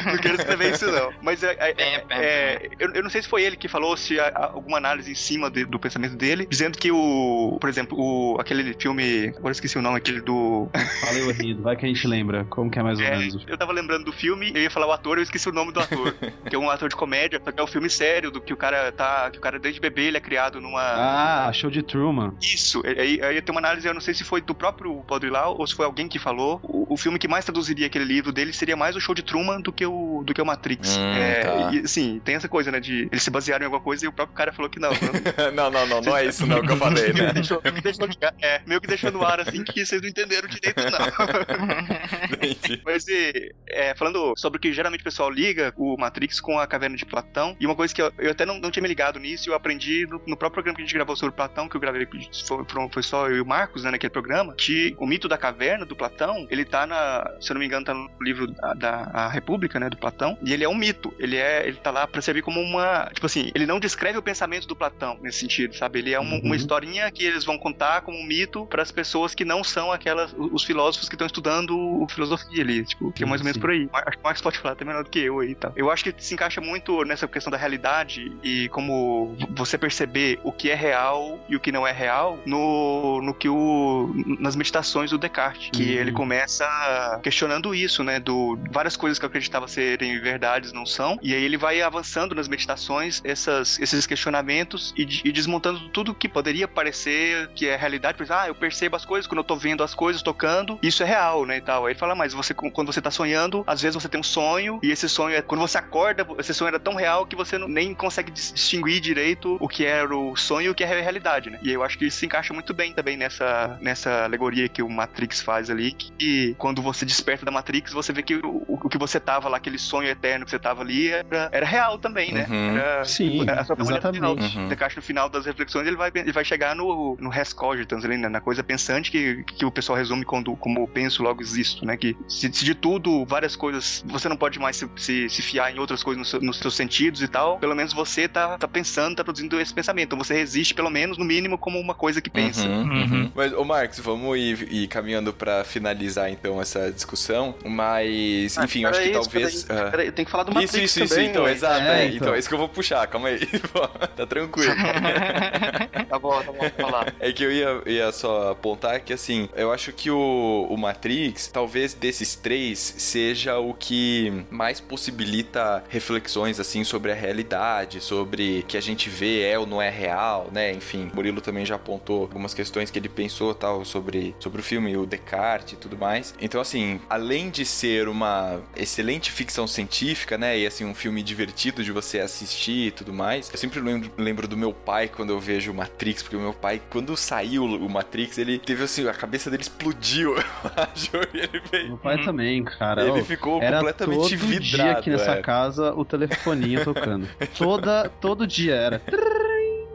Speaker 6: não quero escrever isso não. Mas é, é- é- é, eu, eu não sei se foi ele que falou, se há- há alguma análise em cima de- do pensamento dele, dizendo que o, por exemplo, o, aquele filme, agora eu esqueci o nome, aquele do... <laughs>
Speaker 3: Falei o rido, vai que a gente lembra como que é mais ou
Speaker 6: É,
Speaker 3: menos o
Speaker 6: eu tava lembrando do filme, eu ia falar o ator, eu esqueci o nome do ator. <laughs> que é um ator de comédia, só que é um filme sério, do que o cara tá. Que o cara desde bebê ele é criado numa.
Speaker 3: Ah, show de Truman.
Speaker 6: Isso, aí, aí tem uma análise, eu não sei se foi do próprio Baudrillard ou se foi alguém que falou. O, o filme que mais traduziria aquele livro dele seria mais o show de Truman do que o, do que o Matrix.
Speaker 4: Hum,
Speaker 6: é,
Speaker 4: tá.
Speaker 6: E assim, tem essa coisa, né? De eles se basearam em alguma coisa e o próprio cara falou que não. <laughs>
Speaker 4: não, não, não, não é isso não que eu falei, né?
Speaker 6: deixou, deixou, é, meio que deixou no ar assim que vocês não entenderam direito, não. <laughs> Mas e, é, falando sobre o que geralmente o pessoal liga o Matrix com a caverna de Platão, e uma coisa que eu, eu até não, não tinha me ligado nisso, eu aprendi no, no, próprio programa que a gente gravou sobre Platão, que eu gravei foi, foi só eu e o Marcos, né, naquele programa, que o mito da caverna do Platão, ele tá na, se eu não me engano, tá no livro da, da República, né, do Platão, e ele é um mito. Ele é, ele tá lá para servir como uma, tipo assim, ele não descreve o pensamento do Platão nesse sentido, sabe? Ele é uma, uhum. uma historinha que eles vão contar como um mito para as pessoas que não são aquelas os filósofos que estão estudando filosofia ali, tipo, que é mais ou menos por aí. Acho que o Marcos pode falar até melhor do que eu aí, tá? Eu acho que se encaixa muito nessa questão da realidade e como você perceber o que é real e o que não é real no, no que o nas meditações do Descartes, que uhum. ele começa questionando isso, né, do várias coisas que eu acreditava serem verdades não são, e aí ele vai avançando nas meditações essas, esses questionamentos e, e desmontando tudo que poderia parecer que é realidade, por exemplo, ah, eu percebo as coisas quando eu tô vendo as coisas tocando, isso é real, né, e tal. Aí ele fala, mas você quando você tá sonhando, às vezes você tem um sonho e esse sonho é quando você acorda, esse sonho era tão real que você não, nem consegue distinguir direito o que era o sonho e o que é a realidade, né? E eu acho que isso se encaixa muito bem também nessa nessa alegoria que o Matrix faz ali, que quando você desperta da Matrix, você vê que o, o que você tava lá, aquele sonho eterno que você tava ali, era, era real também, né?
Speaker 3: Uhum.
Speaker 6: Era,
Speaker 3: Sim, exatamente.
Speaker 6: Uhum. Descartes, no final das reflexões, ele vai, ele vai chegar no, no res cogitans, ali, né? na coisa pensante que, que o pessoal resume quando, como penso, logo existo, né? Que se, se de tudo, várias coisas, você não pode mais se, se, se fiar em outras coisas nos, seu, nos seus sentidos e tal, pelo menos você tá, tá pensando, tá produzindo esse pensamento. Então você resiste, pelo menos, no mínimo, como uma coisa que pensa.
Speaker 4: Uhum, uhum. Mas, ô Marcos, vamos ir, ir caminhando para finalizar então essa discussão, mas, ah, enfim, eu acho que talvez.
Speaker 6: Peraí, uh... peraí, eu tenho que falar do Matrix
Speaker 4: isso, isso,
Speaker 6: também,
Speaker 4: então, né? exato. É, é, então. então, é isso que eu vou puxar, calma aí. <laughs> tá tranquilo. <laughs>
Speaker 6: tá bom, tá bom, falar.
Speaker 4: É que eu ia, ia só apontar que, assim, eu acho que o, o Matrix, talvez desses três, seja o que mais possibilita reflexões, assim, sobre a realidade, sobre que a gente vê é ou não é real, né? Enfim, Murilo também já apontou algumas questões que ele pensou, tal, sobre, sobre o filme, o Descartes e tudo mais. Então, assim, além de ser uma excelente ficção científica, né? E, assim, um filme divertido de você assistir e tudo mais, eu sempre lembro, lembro do meu pai quando eu vejo Matrix, porque o meu pai, quando saiu o Matrix, ele teve, assim, a cabeça dele explodiu, <laughs> eu acho.
Speaker 3: Ele veio... Meu pai uhum. também, cara.
Speaker 4: Ele ficou
Speaker 3: era
Speaker 4: completamente
Speaker 3: todo
Speaker 4: vidrado.
Speaker 3: dia aqui nessa é. casa, o telefoninho tocando. <laughs> Toda, todo dia era.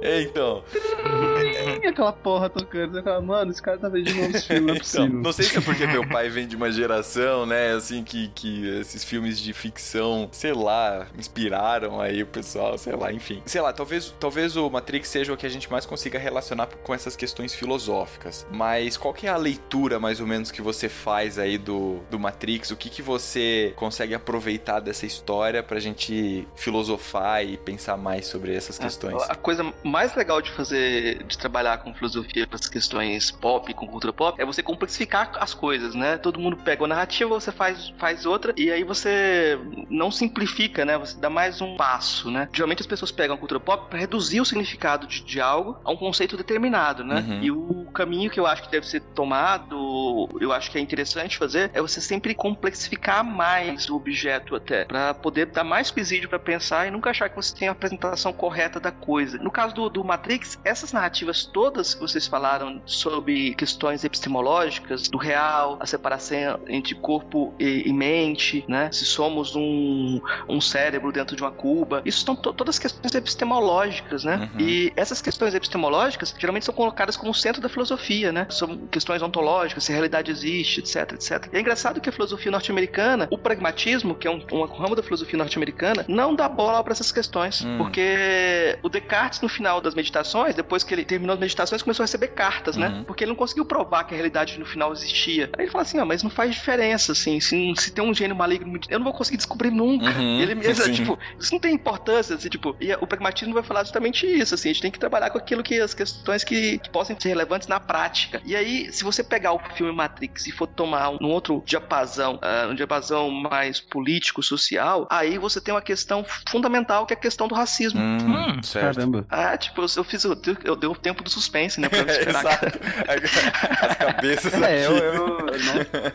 Speaker 4: É, então. <laughs>
Speaker 3: aquela porra tocando. Você fala, mano, esse cara tá vendo de novo os filmes, não é <laughs> possível. Então,
Speaker 4: não sei se é porque meu pai vem de uma geração, né, assim, que, que esses filmes de ficção, sei lá, inspiraram aí o pessoal, sei lá, enfim. Sei lá, talvez, talvez o Matrix seja o que a gente mais consiga relacionar com essas questões filosóficas. Mas qual que é a leitura, mais ou menos, que você faz aí do, do Matrix? O que, que você consegue aproveitar dessa história pra gente filosofar e pensar mais sobre essas questões?
Speaker 2: A, a coisa mais legal de fazer, de trabalhar com filosofia para as questões pop, com cultura pop, é você complexificar as coisas, né? Todo mundo pega uma narrativa, você faz, faz outra, e aí você não simplifica, né? Você dá mais um passo, né? Geralmente as pessoas pegam a cultura pop para reduzir o significado de, de, algo a um conceito determinado, né? Uhum. E o caminho que eu acho que deve ser tomado, eu acho que é interessante fazer, é você sempre complexificar mais o objeto até, para poder dar mais presídio para pensar e nunca achar que você tem a apresentação correta da coisa. No caso do do, do Matrix, essas narrativas todas que vocês falaram sobre questões epistemológicas, do real, a separação entre corpo e, e mente, né? Se somos um, um cérebro dentro de uma cuba, isso são todas questões epistemológicas, né? Uhum. E essas questões epistemológicas geralmente são colocadas como centro da filosofia, né? São questões ontológicas, se a realidade existe, etc, etc. E é engraçado que a filosofia norte-americana, o pragmatismo, que é um, um ramo da filosofia norte-americana, não dá bola para essas questões, uhum. porque o Descartes no final final das meditações, depois que ele terminou as meditações, começou a receber cartas, né? Uhum. Porque ele não conseguiu provar que a realidade no final existia. Aí ele fala assim: ah, mas não faz diferença, assim, se, se tem um gênio maligno, eu não vou conseguir descobrir nunca. Uhum. Ele mesmo, tipo, isso não tem importância, assim, tipo, e o pragmatismo vai falar justamente isso, assim, a gente tem que trabalhar com aquilo que as questões que, que possam ser relevantes na prática. E aí, se você pegar o filme Matrix e for tomar um, um outro diapasão, uh, um diapasão mais político, social, aí você tem uma questão fundamental que é a questão do racismo.
Speaker 4: Hum, certo.
Speaker 3: Caramba.
Speaker 2: Ah, tipo, eu, eu fiz. Eu, eu, tempo do suspense, né? Pra <laughs> esperar. <laughs>
Speaker 4: As cabeças <laughs>
Speaker 3: É, eu, eu,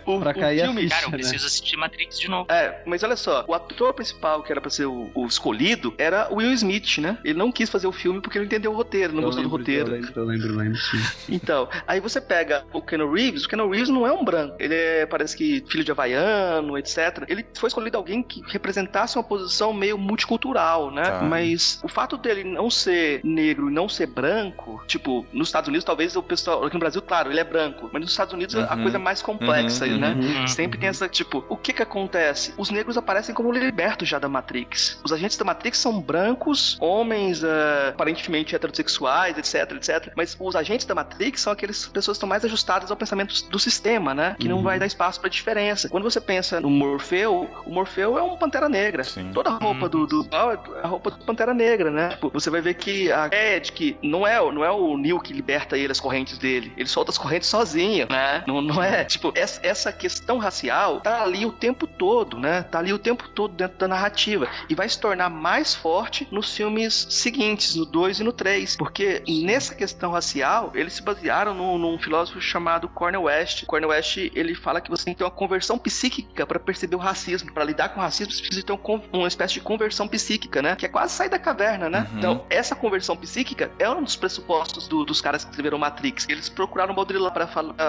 Speaker 2: O,
Speaker 3: Pra
Speaker 2: o
Speaker 3: cair a
Speaker 2: filme,
Speaker 3: ficha,
Speaker 5: Cara, eu
Speaker 3: né?
Speaker 5: preciso assistir Matrix de novo.
Speaker 2: É, mas olha só, o ator principal que era pra ser o, o escolhido era o Will Smith, né? Ele não quis fazer o filme porque ele não entendeu o roteiro, não
Speaker 3: Eu
Speaker 2: gostou do
Speaker 3: lembro,
Speaker 2: roteiro.
Speaker 3: Eu lembro, eu lembro, eu lembro, sim.
Speaker 2: Então, aí você pega o Ken Reeves, o Ken Reeves não é um branco, ele é, parece que filho de havaiano, etc. Ele foi escolhido alguém que representasse uma posição meio multicultural, né?
Speaker 4: Tá.
Speaker 2: Mas o fato dele não ser negro e não ser branco, tipo, nos Estados Unidos, talvez o pessoal, aqui no Brasil, claro, ele é branco, mas nos Estados Unidos a
Speaker 4: Uhum.
Speaker 2: coisa é mais complexa,
Speaker 4: Uhum,
Speaker 2: né?
Speaker 5: uhum.
Speaker 2: Sempre tem essa, tipo, o que que acontece? Os negros aparecem como libertos já da Matrix. Os agentes da Matrix são brancos, homens eh, aparentemente heterossexuais, etc, etc. Mas os agentes da Matrix são aquelas pessoas que estão mais ajustadas ao pensamento do sistema, né? Que não
Speaker 3: Uhum.
Speaker 2: vai dar espaço pra diferença. Quando você pensa no Morfeu, o Morfeu é um Pantera Negra.
Speaker 4: Sim.
Speaker 2: Toda a roupa do, do é a roupa do Pantera Negra, né? Tipo, você vai ver que a Ed, que não é, não é o Neo que liberta ele as correntes dele. Ele solta as correntes sozinho, né? Não, não é, tipo, essa, essa questão racial tá ali o tempo todo, né? Tá ali o tempo todo dentro da narrativa. E vai se tornar mais forte nos filmes seguintes, no 2 e no 3. Porque nessa questão racial, eles se basearam num, num filósofo chamado Cornel West. Cornel West, ele fala que você tem que ter uma conversão psíquica para perceber o racismo. Para lidar com o racismo, você precisa ter um uma espécie de conversão psíquica, né? Que é quase sair da caverna, né?
Speaker 4: Uhum.
Speaker 2: Então, essa conversão psíquica é um dos pressupostos do- dos caras que escreveram Matrix. Eles procuraram o Baudrillard para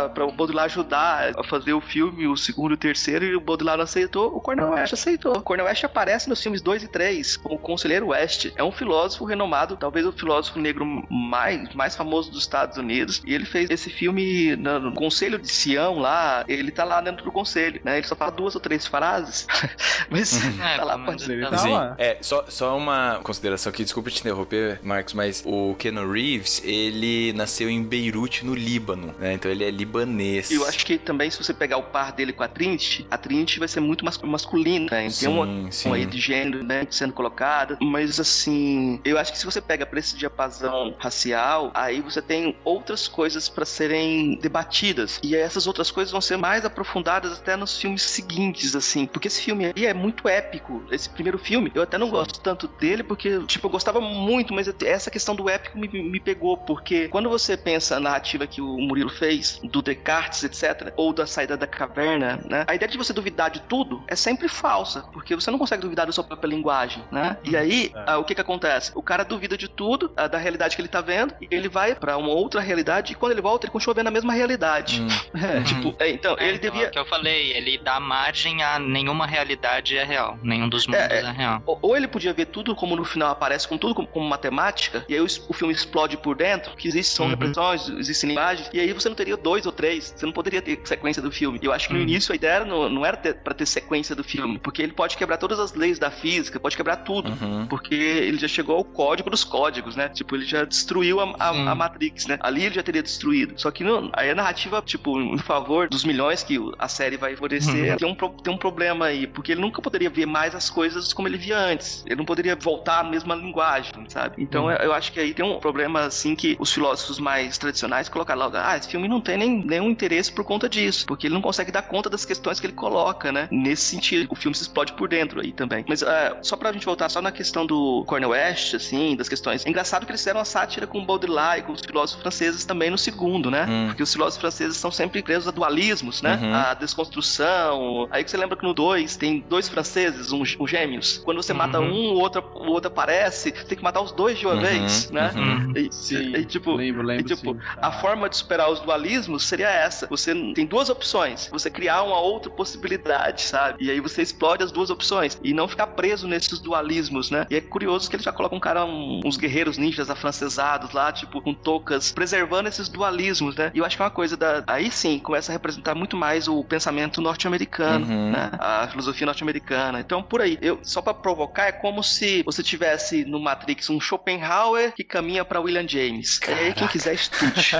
Speaker 2: para o Baudrillard ajudar a fazer o filme, o segundo e o terceiro, e o Baudrillard não aceitou, o Cornel West aceitou. O Cornel West aparece nos filmes 2 e 3 como Conselheiro West. É um filósofo renomado, talvez o filósofo negro mais, mais famoso dos Estados Unidos, e ele fez esse filme no, no Conselho de Sião lá, ele tá lá dentro do conselho, né? Ele só fala duas ou três frases, <laughs> mas
Speaker 5: É,
Speaker 2: tá lá pra-
Speaker 5: ele
Speaker 3: Tá
Speaker 4: Sim,
Speaker 3: lá.
Speaker 4: é, só, só uma consideração aqui, desculpa te interromper, Marcos, mas o Keanu Reeves, ele nasceu em Beirute, no Líbano, né? Então ele é libanês.
Speaker 2: E eu acho que também, se você pegar o par dele com a Trinity, a Trinity vai ser muito mas- masculina, né? Tem
Speaker 4: Sim,
Speaker 2: uma,
Speaker 4: sim.
Speaker 2: uma aí de gênero, né, sendo colocada. Mas, assim, eu acho que se você pega pra esse diapasão racial, aí você tem outras coisas pra serem debatidas. E essas outras coisas vão ser mais aprofundadas até nos filmes seguintes, assim. Porque esse filme aí é muito épico. Esse primeiro filme, eu até não gosto tanto dele, porque, tipo, eu gostava muito, mas essa questão do épico me, me pegou. Porque quando você pensa a narrativa que o Murilo fez, do Descartes, etc., ou da saída da caverna, né? A ideia de você duvidar de tudo é sempre falsa, porque você não consegue duvidar da sua própria linguagem, né? E aí, ah, o que que acontece? O cara duvida de tudo, ah, da realidade que ele tá vendo, e ele vai pra uma outra realidade, e quando ele volta, ele continua vendo a mesma realidade. <laughs> É, tipo, é, então,
Speaker 5: É,
Speaker 2: ele
Speaker 5: então,
Speaker 2: devia...
Speaker 5: É o que eu falei, ele dá margem a nenhuma realidade é real. Nenhum dos mundos
Speaker 2: É,
Speaker 5: é,
Speaker 2: é.
Speaker 5: real.
Speaker 2: Ou ou ele podia ver tudo como no final aparece com tudo como, como matemática, e aí o, o filme explode por dentro, que existem
Speaker 5: Uhum.
Speaker 2: repressões, existem linguagens, e aí você não teria dois ou três, você não poderia ter sequência do filme. Eu acho que no
Speaker 5: Uhum.
Speaker 2: início a ideia era não, não era ter, pra ter sequência do filme, porque ele pode quebrar todas as leis da física, pode quebrar tudo.
Speaker 4: Uhum.
Speaker 2: Porque ele já chegou ao código dos códigos, né? Tipo, ele já destruiu a, a, a Matrix, né? Ali ele já teria destruído. Só que não, aí a narrativa, tipo, em favor dos milhões que a série vai favorecer,
Speaker 5: Uhum.
Speaker 2: tem, um, tem um problema aí. Porque ele nunca poderia ver mais as coisas como ele via antes. Ele não poderia voltar à mesma linguagem, sabe? Então
Speaker 5: Uhum.
Speaker 2: eu, eu acho que aí tem um problema, assim, que os filósofos mais tradicionais colocaram logo, ah, esse filme não tem nem, nenhum interesse por conta disso. Porque ele não consegue dar conta das questões que ele coloca, né? Nesse sentido, o filme se explode por dentro aí também. Mas é, só pra gente voltar só na questão do Cornel West, assim, das questões. É engraçado que eles fizeram uma sátira com o Baudrillard e com os filósofos franceses também no segundo, né?
Speaker 4: Hum.
Speaker 2: Porque os filósofos franceses estão sempre presos a dualismos, né?
Speaker 4: Uhum.
Speaker 2: A desconstrução. Aí que você lembra que no 2 tem dois franceses, um, um gêmeos. Quando você mata
Speaker 5: Uhum.
Speaker 2: um, o outro, o outro aparece, você tem que matar os dois de uma
Speaker 4: Uhum,
Speaker 2: vez, né?
Speaker 4: uhum.
Speaker 2: E,
Speaker 3: Sim,
Speaker 2: e, tipo,
Speaker 3: lembro,
Speaker 2: e,
Speaker 3: lembro,
Speaker 2: tipo,
Speaker 3: sim.
Speaker 2: a forma de superar os dualismos seria essa. Você tem duas opções. Você criar uma outra possibilidade, sabe? E aí você explode as duas opções. E não ficar preso nesses dualismos, né? E é curioso que ele já coloca um cara, um- uns guerreiros ninjas afrancesados lá, tipo, com toucas, preservando esses dualismos, né? E eu acho que é uma coisa da. Aí sim, começa a representar muito mais o pensamento norte-americano,
Speaker 4: Uhum.
Speaker 2: né? A filosofia norte-americana. Então, por aí. Eu, só pra provocar, é como se você tivesse no Matrix um Schopenhauer que caminha pra William James. E aí, quem quiser, estude. <laughs>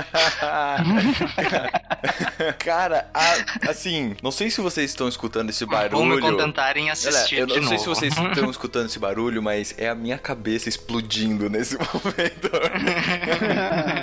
Speaker 4: Cara, a- assim, não sei se vocês estão escutando esse
Speaker 5: Vou me
Speaker 4: barulho.
Speaker 5: contentar em
Speaker 4: Olha,
Speaker 5: assistir
Speaker 4: eu
Speaker 5: de
Speaker 4: não sei
Speaker 5: novo.
Speaker 4: se vocês estão <laughs> escutando esse barulho, mas é a minha cabeça explodindo nesse <laughs> momento.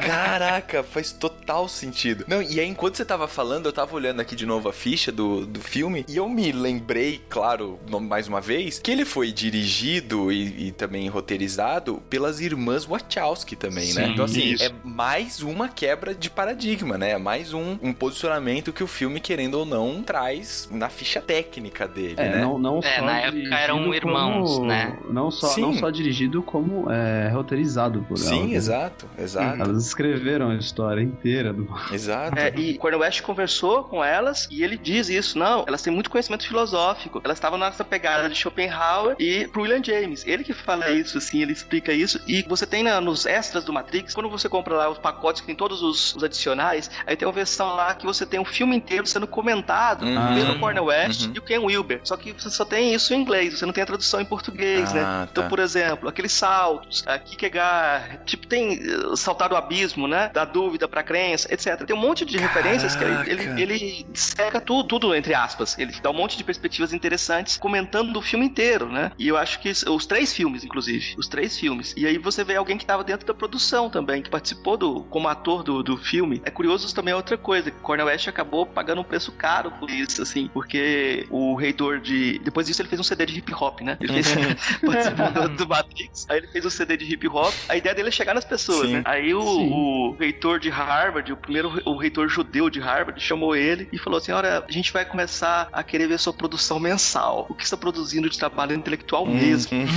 Speaker 4: Caraca, faz total sentido. Não, e aí enquanto você tava falando, eu tava olhando aqui de novo a ficha do, do filme e eu me lembrei, claro, mais uma vez, que ele foi dirigido e, e também roteirizado pelas irmãs Wachowski também, né?
Speaker 5: Sim,
Speaker 4: Então, assim,
Speaker 5: isso.
Speaker 4: é mais uma quebra de paradigma, né? É mais um, um posicionamento que o filme, querendo ou não, traz na ficha técnica dele,
Speaker 3: É,
Speaker 4: né?
Speaker 3: não, não
Speaker 5: É,
Speaker 3: só
Speaker 5: na época eram irmãos,
Speaker 3: como-
Speaker 5: né?
Speaker 3: Não só,
Speaker 4: Sim.
Speaker 3: não só dirigido, como é, roteirizado por elas.
Speaker 4: Sim,
Speaker 3: né?
Speaker 4: exato, exato.
Speaker 3: Elas escreveram a história inteira do. <laughs>
Speaker 4: Exato.
Speaker 2: É, e Cornel West conversou com elas e ele diz isso. Não, elas têm muito conhecimento filosófico. Elas estavam nessa pegada de Schopenhauer e pro William James. Ele que fala isso, assim, ele explica isso. E você tem na- nos extras do Matrix, quando você compra lá os pacotes que tem todos os, os adicionais, aí tem uma versão lá que você tem um filme inteiro sendo comentado
Speaker 4: Uhum.
Speaker 2: pelo Cornel West
Speaker 4: Uhum.
Speaker 2: e o Ken Wilber. Só que você só tem isso em inglês, você não tem a tradução em português,
Speaker 4: Ah,
Speaker 2: né? Então,
Speaker 4: tá.
Speaker 2: por exemplo, aqueles saltos, a Kierkegaard, tipo, tem eh, saltar do abismo, né? Da dúvida pra crença, etc. Tem um monte de referências que ele, ele, ele seca tudo, tudo, entre aspas. Ele dá um monte de perspectivas interessantes comentando do filme inteiro, né? E eu acho que os três filmes, inclusive, os três filmes. E aí você vê alguém que tava dentro da produção também, que participou do, como ator do, do filme. É curioso também outra coisa, que Cornel West acabou pagando um preço caro por isso, assim, porque o reitor de... Depois disso ele fez um CD de hip hop, né? Ele fez... <laughs> <laughs> participou do, do Matrix, aí ele fez um CD de hip hop. A ideia dele é chegar nas pessoas,
Speaker 4: Sim.
Speaker 2: né? Aí o, o reitor de Harvard, o primeiro o reitor judeu de Harvard, chamou ele e falou assim: Olha, a gente vai começar a querer ver sua produção mensal. O que você está produzindo de trabalho intelectual
Speaker 4: Hum.
Speaker 2: mesmo. <laughs>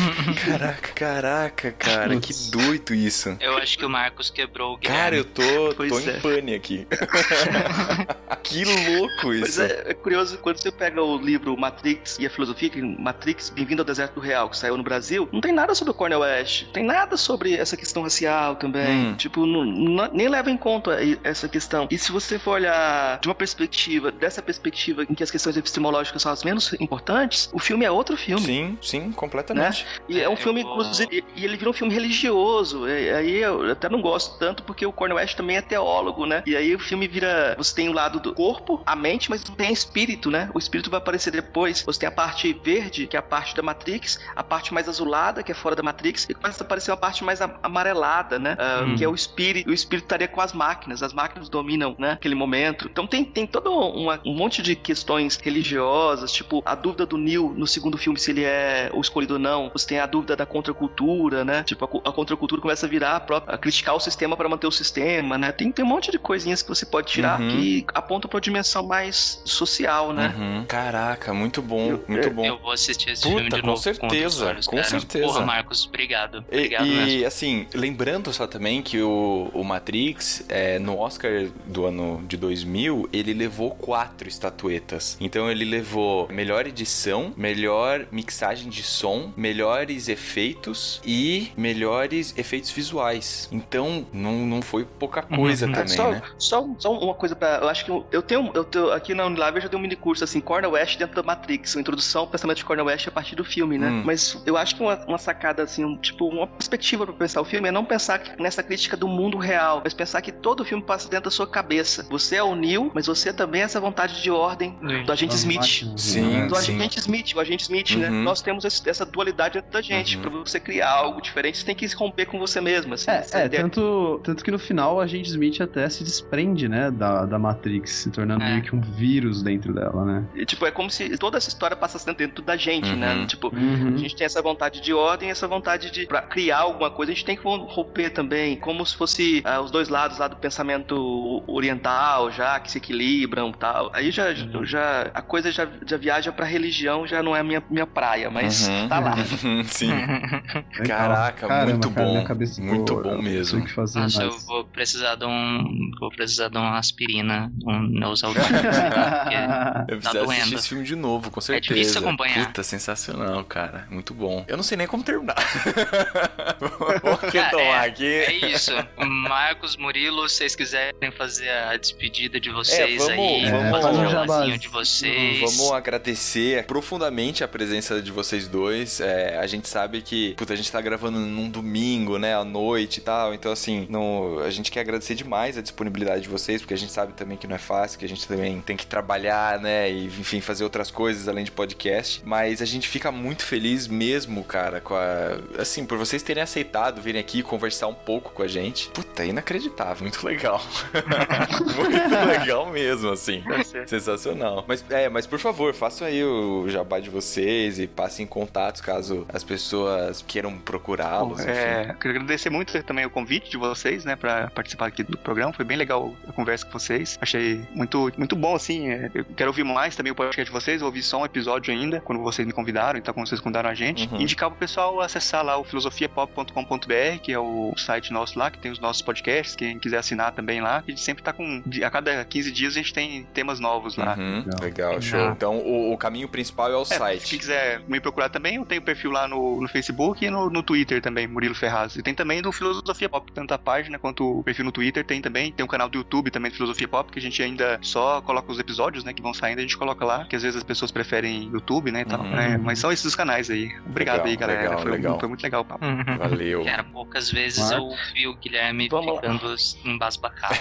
Speaker 4: Caraca, caraca, cara, que doido isso.
Speaker 5: Eu acho que o Marcos quebrou o
Speaker 4: Cara, eu
Speaker 5: Guilherme. <laughs>
Speaker 4: tô,
Speaker 2: Pois
Speaker 4: tô
Speaker 2: é.
Speaker 4: em pane aqui. <laughs> que louco
Speaker 2: Pois
Speaker 4: isso.
Speaker 2: é, é curioso, quando você pega o livro Matrix e a Filosofia, que Matrix, Bem-vindo ao Deserto do Real, que saiu no Brasil, não tem nada sobre o Cornel West, tem nada sobre essa questão racial também,
Speaker 4: Hum.
Speaker 2: tipo, não- não- nem leva em conta essa questão. E se você for olhar de uma perspectiva, dessa perspectiva em que as questões epistemológicas são as menos importantes, o filme é outro filme.
Speaker 4: Sim, sim, completamente.
Speaker 2: E é um
Speaker 5: Eu
Speaker 2: filme, inclusive, e ele vira um filme religioso. E aí eu até não gosto tanto, porque o Cornel West também é teólogo, né? E aí o filme vira. Você tem o lado do corpo, a mente, mas não tem espírito, né? O espírito vai aparecer depois. Você tem a parte verde, que é a parte da Matrix, a parte mais azulada, que é fora da Matrix, e começa a aparecer uma parte mais amarelada, né? Ah,
Speaker 3: Hum.
Speaker 2: Que é o espírito. O espírito estaria com as máquinas. As máquinas dominam, né? Aquele momento. Então tem, tem todo uma- um monte de questões religiosas, tipo a dúvida do Neil no segundo filme, se ele é o escolhido ou não. Você tem a dúvida da contracultura, né? Tipo, a, a contracultura começa a virar a própria, a criticar o sistema para manter o sistema, né? Tem, tem um monte de coisinhas que você pode tirar
Speaker 4: Uhum.
Speaker 2: que apontam pra uma dimensão mais social, né?
Speaker 4: Uhum. Caraca, muito bom, muito bom.
Speaker 5: Eu vou assistir esse
Speaker 4: Puta,
Speaker 5: filme de
Speaker 4: com
Speaker 5: novo.
Speaker 4: certeza,
Speaker 5: outros olhos,
Speaker 4: com certeza.
Speaker 5: Porra, Marcos, obrigado.
Speaker 4: E,
Speaker 5: Obrigado
Speaker 4: e,
Speaker 5: mesmo.
Speaker 4: assim, lembrando só também que o, o Matrix, é, no Oscar do ano de 2000, ele levou quatro estatuetas. Então ele levou melhor edição, melhor mixagem de som, melhores efeitos e melhores efeitos visuais. Então não, não foi pouca coisa
Speaker 5: Uhum.
Speaker 4: também,
Speaker 2: só,
Speaker 4: né?
Speaker 2: só, só uma coisa pra. Eu acho que eu, eu tenho. Eu tenho aqui na Unilab eu já dei um mini curso assim, Cornel West dentro da Matrix, uma introdução ao pensamento de Cornel West a partir do filme, né?
Speaker 4: Hum.
Speaker 2: Mas eu acho que uma, uma sacada, assim, um, tipo, uma perspectiva pra pensar o filme é não pensar que- nessa crítica do mundo real, mas pensar que todo o filme passa dentro da sua cabeça. Você é o Neo, mas você também é essa vontade de ordem do agente Smith.
Speaker 4: Sim,
Speaker 3: né?
Speaker 2: Do
Speaker 4: sim.
Speaker 2: agente Smith, o agente Smith, né?
Speaker 4: Uhum.
Speaker 2: Nós temos esse- essa dualidade dentro da gente.
Speaker 4: Uhum.
Speaker 2: Pra você criar algo diferente, você tem que se romper com você mesmo. Assim,
Speaker 3: É, é. Tanto, tanto que no final a gente Smith até se desprende, né, da, da Matrix, se tornando
Speaker 5: É.
Speaker 3: meio que um vírus dentro dela, né?
Speaker 2: E, Tipo, é como se toda essa história passasse dentro da gente,
Speaker 4: Uhum.
Speaker 2: né? Tipo,
Speaker 3: Uhum.
Speaker 2: a gente tem essa vontade de ordem, essa vontade de pra criar alguma coisa, a gente tem que romper também, como se fosse ah, os dois lados lá do pensamento oriental, já que se equilibram, tal. Aí já,
Speaker 4: Uhum.
Speaker 2: já a coisa já, já viaja pra religião, já não é a minha, minha praia, mas
Speaker 4: Uhum.
Speaker 2: tá lá. <laughs>
Speaker 4: Sim. <laughs> Caraca,
Speaker 3: Caramba,
Speaker 4: muito
Speaker 3: cara,
Speaker 4: bom.
Speaker 3: minha cabeça
Speaker 4: Muito bom
Speaker 3: eu
Speaker 4: mesmo.
Speaker 3: tenho que fazer
Speaker 5: Nossa, eu
Speaker 3: mais.
Speaker 5: vou precisar de um. Vou precisar de uma aspirina, um Neosaldina. <laughs>
Speaker 4: Eu
Speaker 5: tá
Speaker 4: preciso assistir
Speaker 5: doendo.
Speaker 4: esse filme de novo, com certeza.
Speaker 5: difícil acompanhar.
Speaker 4: Puta, sensacional, cara. Muito bom. Eu não sei nem como terminar. <laughs> Vou
Speaker 5: Cara,
Speaker 4: retomar
Speaker 5: é,
Speaker 4: aqui.
Speaker 5: é isso. Marcos, Murilo, se vocês quiserem fazer a despedida de vocês
Speaker 4: É, vamos-
Speaker 5: aí,
Speaker 4: vamos-
Speaker 5: fazer
Speaker 3: vamos
Speaker 5: o jabazinho de vocês.
Speaker 4: Vamos agradecer profundamente a presença de vocês dois. É, a gente sabe que, puta, a gente tá gravando num domingo, né, à noite e tal. Então, assim, no, a gente quer agradecer demais a disponibilidade de vocês, porque a gente sabe também que não é fácil, que a gente também tem que trabalhar, né, e, enfim, fazer outras coisas além de podcast. Mas a gente fica muito feliz mesmo, cara, com a, assim, por vocês terem aceitado virem aqui conversar um pouco com a gente. Puta, é inacreditável, muito legal. <laughs> muito legal mesmo, assim. Sensacional. Mas, é, mas por favor, façam aí o jabá de vocês e passem contatos caso as pessoas queiram procurá-los.
Speaker 6: É, quero agradecer muito também o convite de vocês, né, pra participar aqui do programa. Foi bem legal a conversa com vocês. Achei muito, muito bom, assim. É, eu quero ouvir mais também o podcast de vocês. Eu ouvi só um episódio ainda, quando vocês me convidaram, então quando vocês convidaram a gente.
Speaker 4: Uhum.
Speaker 6: Indicar pro pessoal acessar lá o filosofiapop.com.br, que é o site nosso lá, que tem os nossos podcasts. Quem quiser assinar também lá. A gente sempre tá com. A cada 15 dias a gente tem temas novos lá.
Speaker 4: Uhum, legal, show. Então o, o caminho principal é o
Speaker 6: É,
Speaker 4: site.
Speaker 6: Se quiser me procurar também, eu tenho perfil lá no, no Facebook e no, no Twitter também, Murilo Ferraz. E tem também do Filosofia Pop, tanto a página quanto o perfil no Twitter tem também. Tem um canal do YouTube também do Filosofia Pop, que a gente ainda só coloca os episódios, né, que vão saindo, a gente coloca lá, que às vezes as pessoas preferem YouTube, né, e tal.
Speaker 4: Uhum.
Speaker 6: né, mas são esses os canais aí. Obrigado
Speaker 4: Legal,
Speaker 6: aí, galera.
Speaker 4: legal,
Speaker 6: foi,
Speaker 4: legal.
Speaker 6: foi muito legal o papo.
Speaker 4: Valeu.
Speaker 5: Cara, poucas vezes
Speaker 2: Marcos?
Speaker 5: eu ouvi o Guilherme
Speaker 2: Vamos lá.
Speaker 5: ficando embasbacado.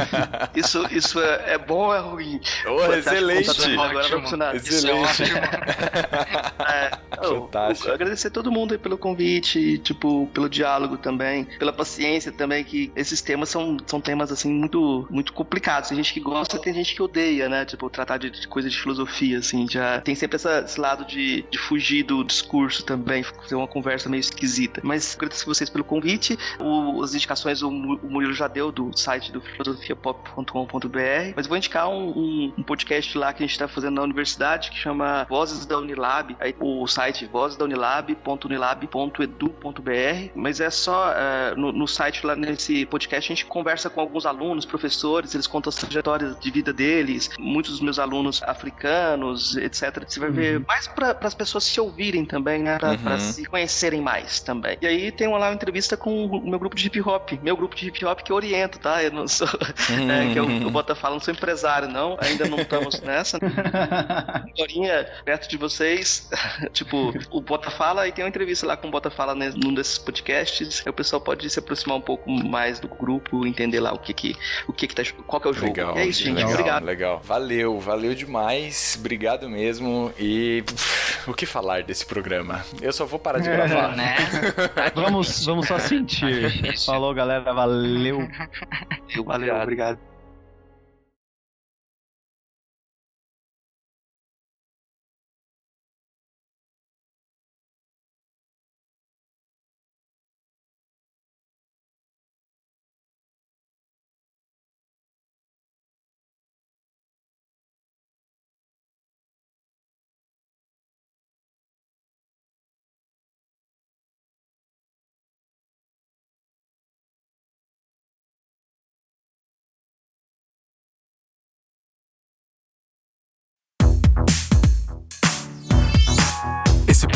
Speaker 5: <laughs>
Speaker 2: Isso, isso é, é bom ou é ruim? Tá
Speaker 4: excelente.
Speaker 2: Agora vai funcionar.
Speaker 5: Isso é ótimo. <laughs>
Speaker 2: É, eu-
Speaker 4: Fantástico.
Speaker 2: eu agradecer a todo mundo aí pelo convite, tipo, pelo diálogo também, pela paciência também, que esses temas são, são temas, assim, muito, muito complicados. Tem gente que gosta, tem gente que odeia, né? Tipo, tratar de, de coisa de filosofia, assim, já tem sempre essa- esse lado de, de fugir do discurso também, fazer uma conversa meio esquisita. Mas agradeço vocês pelo convite. O- as indicações o, o Murilo já deu do site do filosofiapop.com.br, mas vou indicar um, um- um podcast lá que a gente está fazendo na universidade que chama Vozes da Unilab. Aí o site vozesdaunilab.unilab.edu.br, mas é só é, no, no site lá nesse podcast a gente conversa com alguns alunos, professores, eles contam as trajetórias de vida deles, muitos dos meus alunos africanos, etc. Você vai ver mais para as pessoas se ouvirem também, né? Pra,
Speaker 4: Uhum.
Speaker 2: se conhecerem mais também. E aí tem uma, lá uma entrevista com o meu grupo de hip hop, meu grupo de hip hop que eu oriento, tá? Eu não sou. <laughs> é, que eu, o Bota Fala, não sou empresário, não. Ainda não estamos <laughs> nessa. Dorinha, perto de vocês. <laughs> tipo, o Bota Fala e tem uma entrevista lá com o Bota Fala né, num desses podcasts. O pessoal pode se aproximar um pouco mais do grupo, entender lá o que que, o que, que tá. Qual que é o jogo.
Speaker 4: Legal,
Speaker 2: é isso, gente.
Speaker 4: legal,
Speaker 2: Obrigado.
Speaker 4: legal. Valeu, valeu demais. Obrigado mesmo. E pff, o que falar desse programa? Eu só vou parar de
Speaker 3: É,
Speaker 4: gravar.
Speaker 5: né? <laughs>
Speaker 3: Vamos, vamos só sentir. <laughs> Falou, galera. Valeu.
Speaker 6: Valeu, obrigado.
Speaker 14: Esse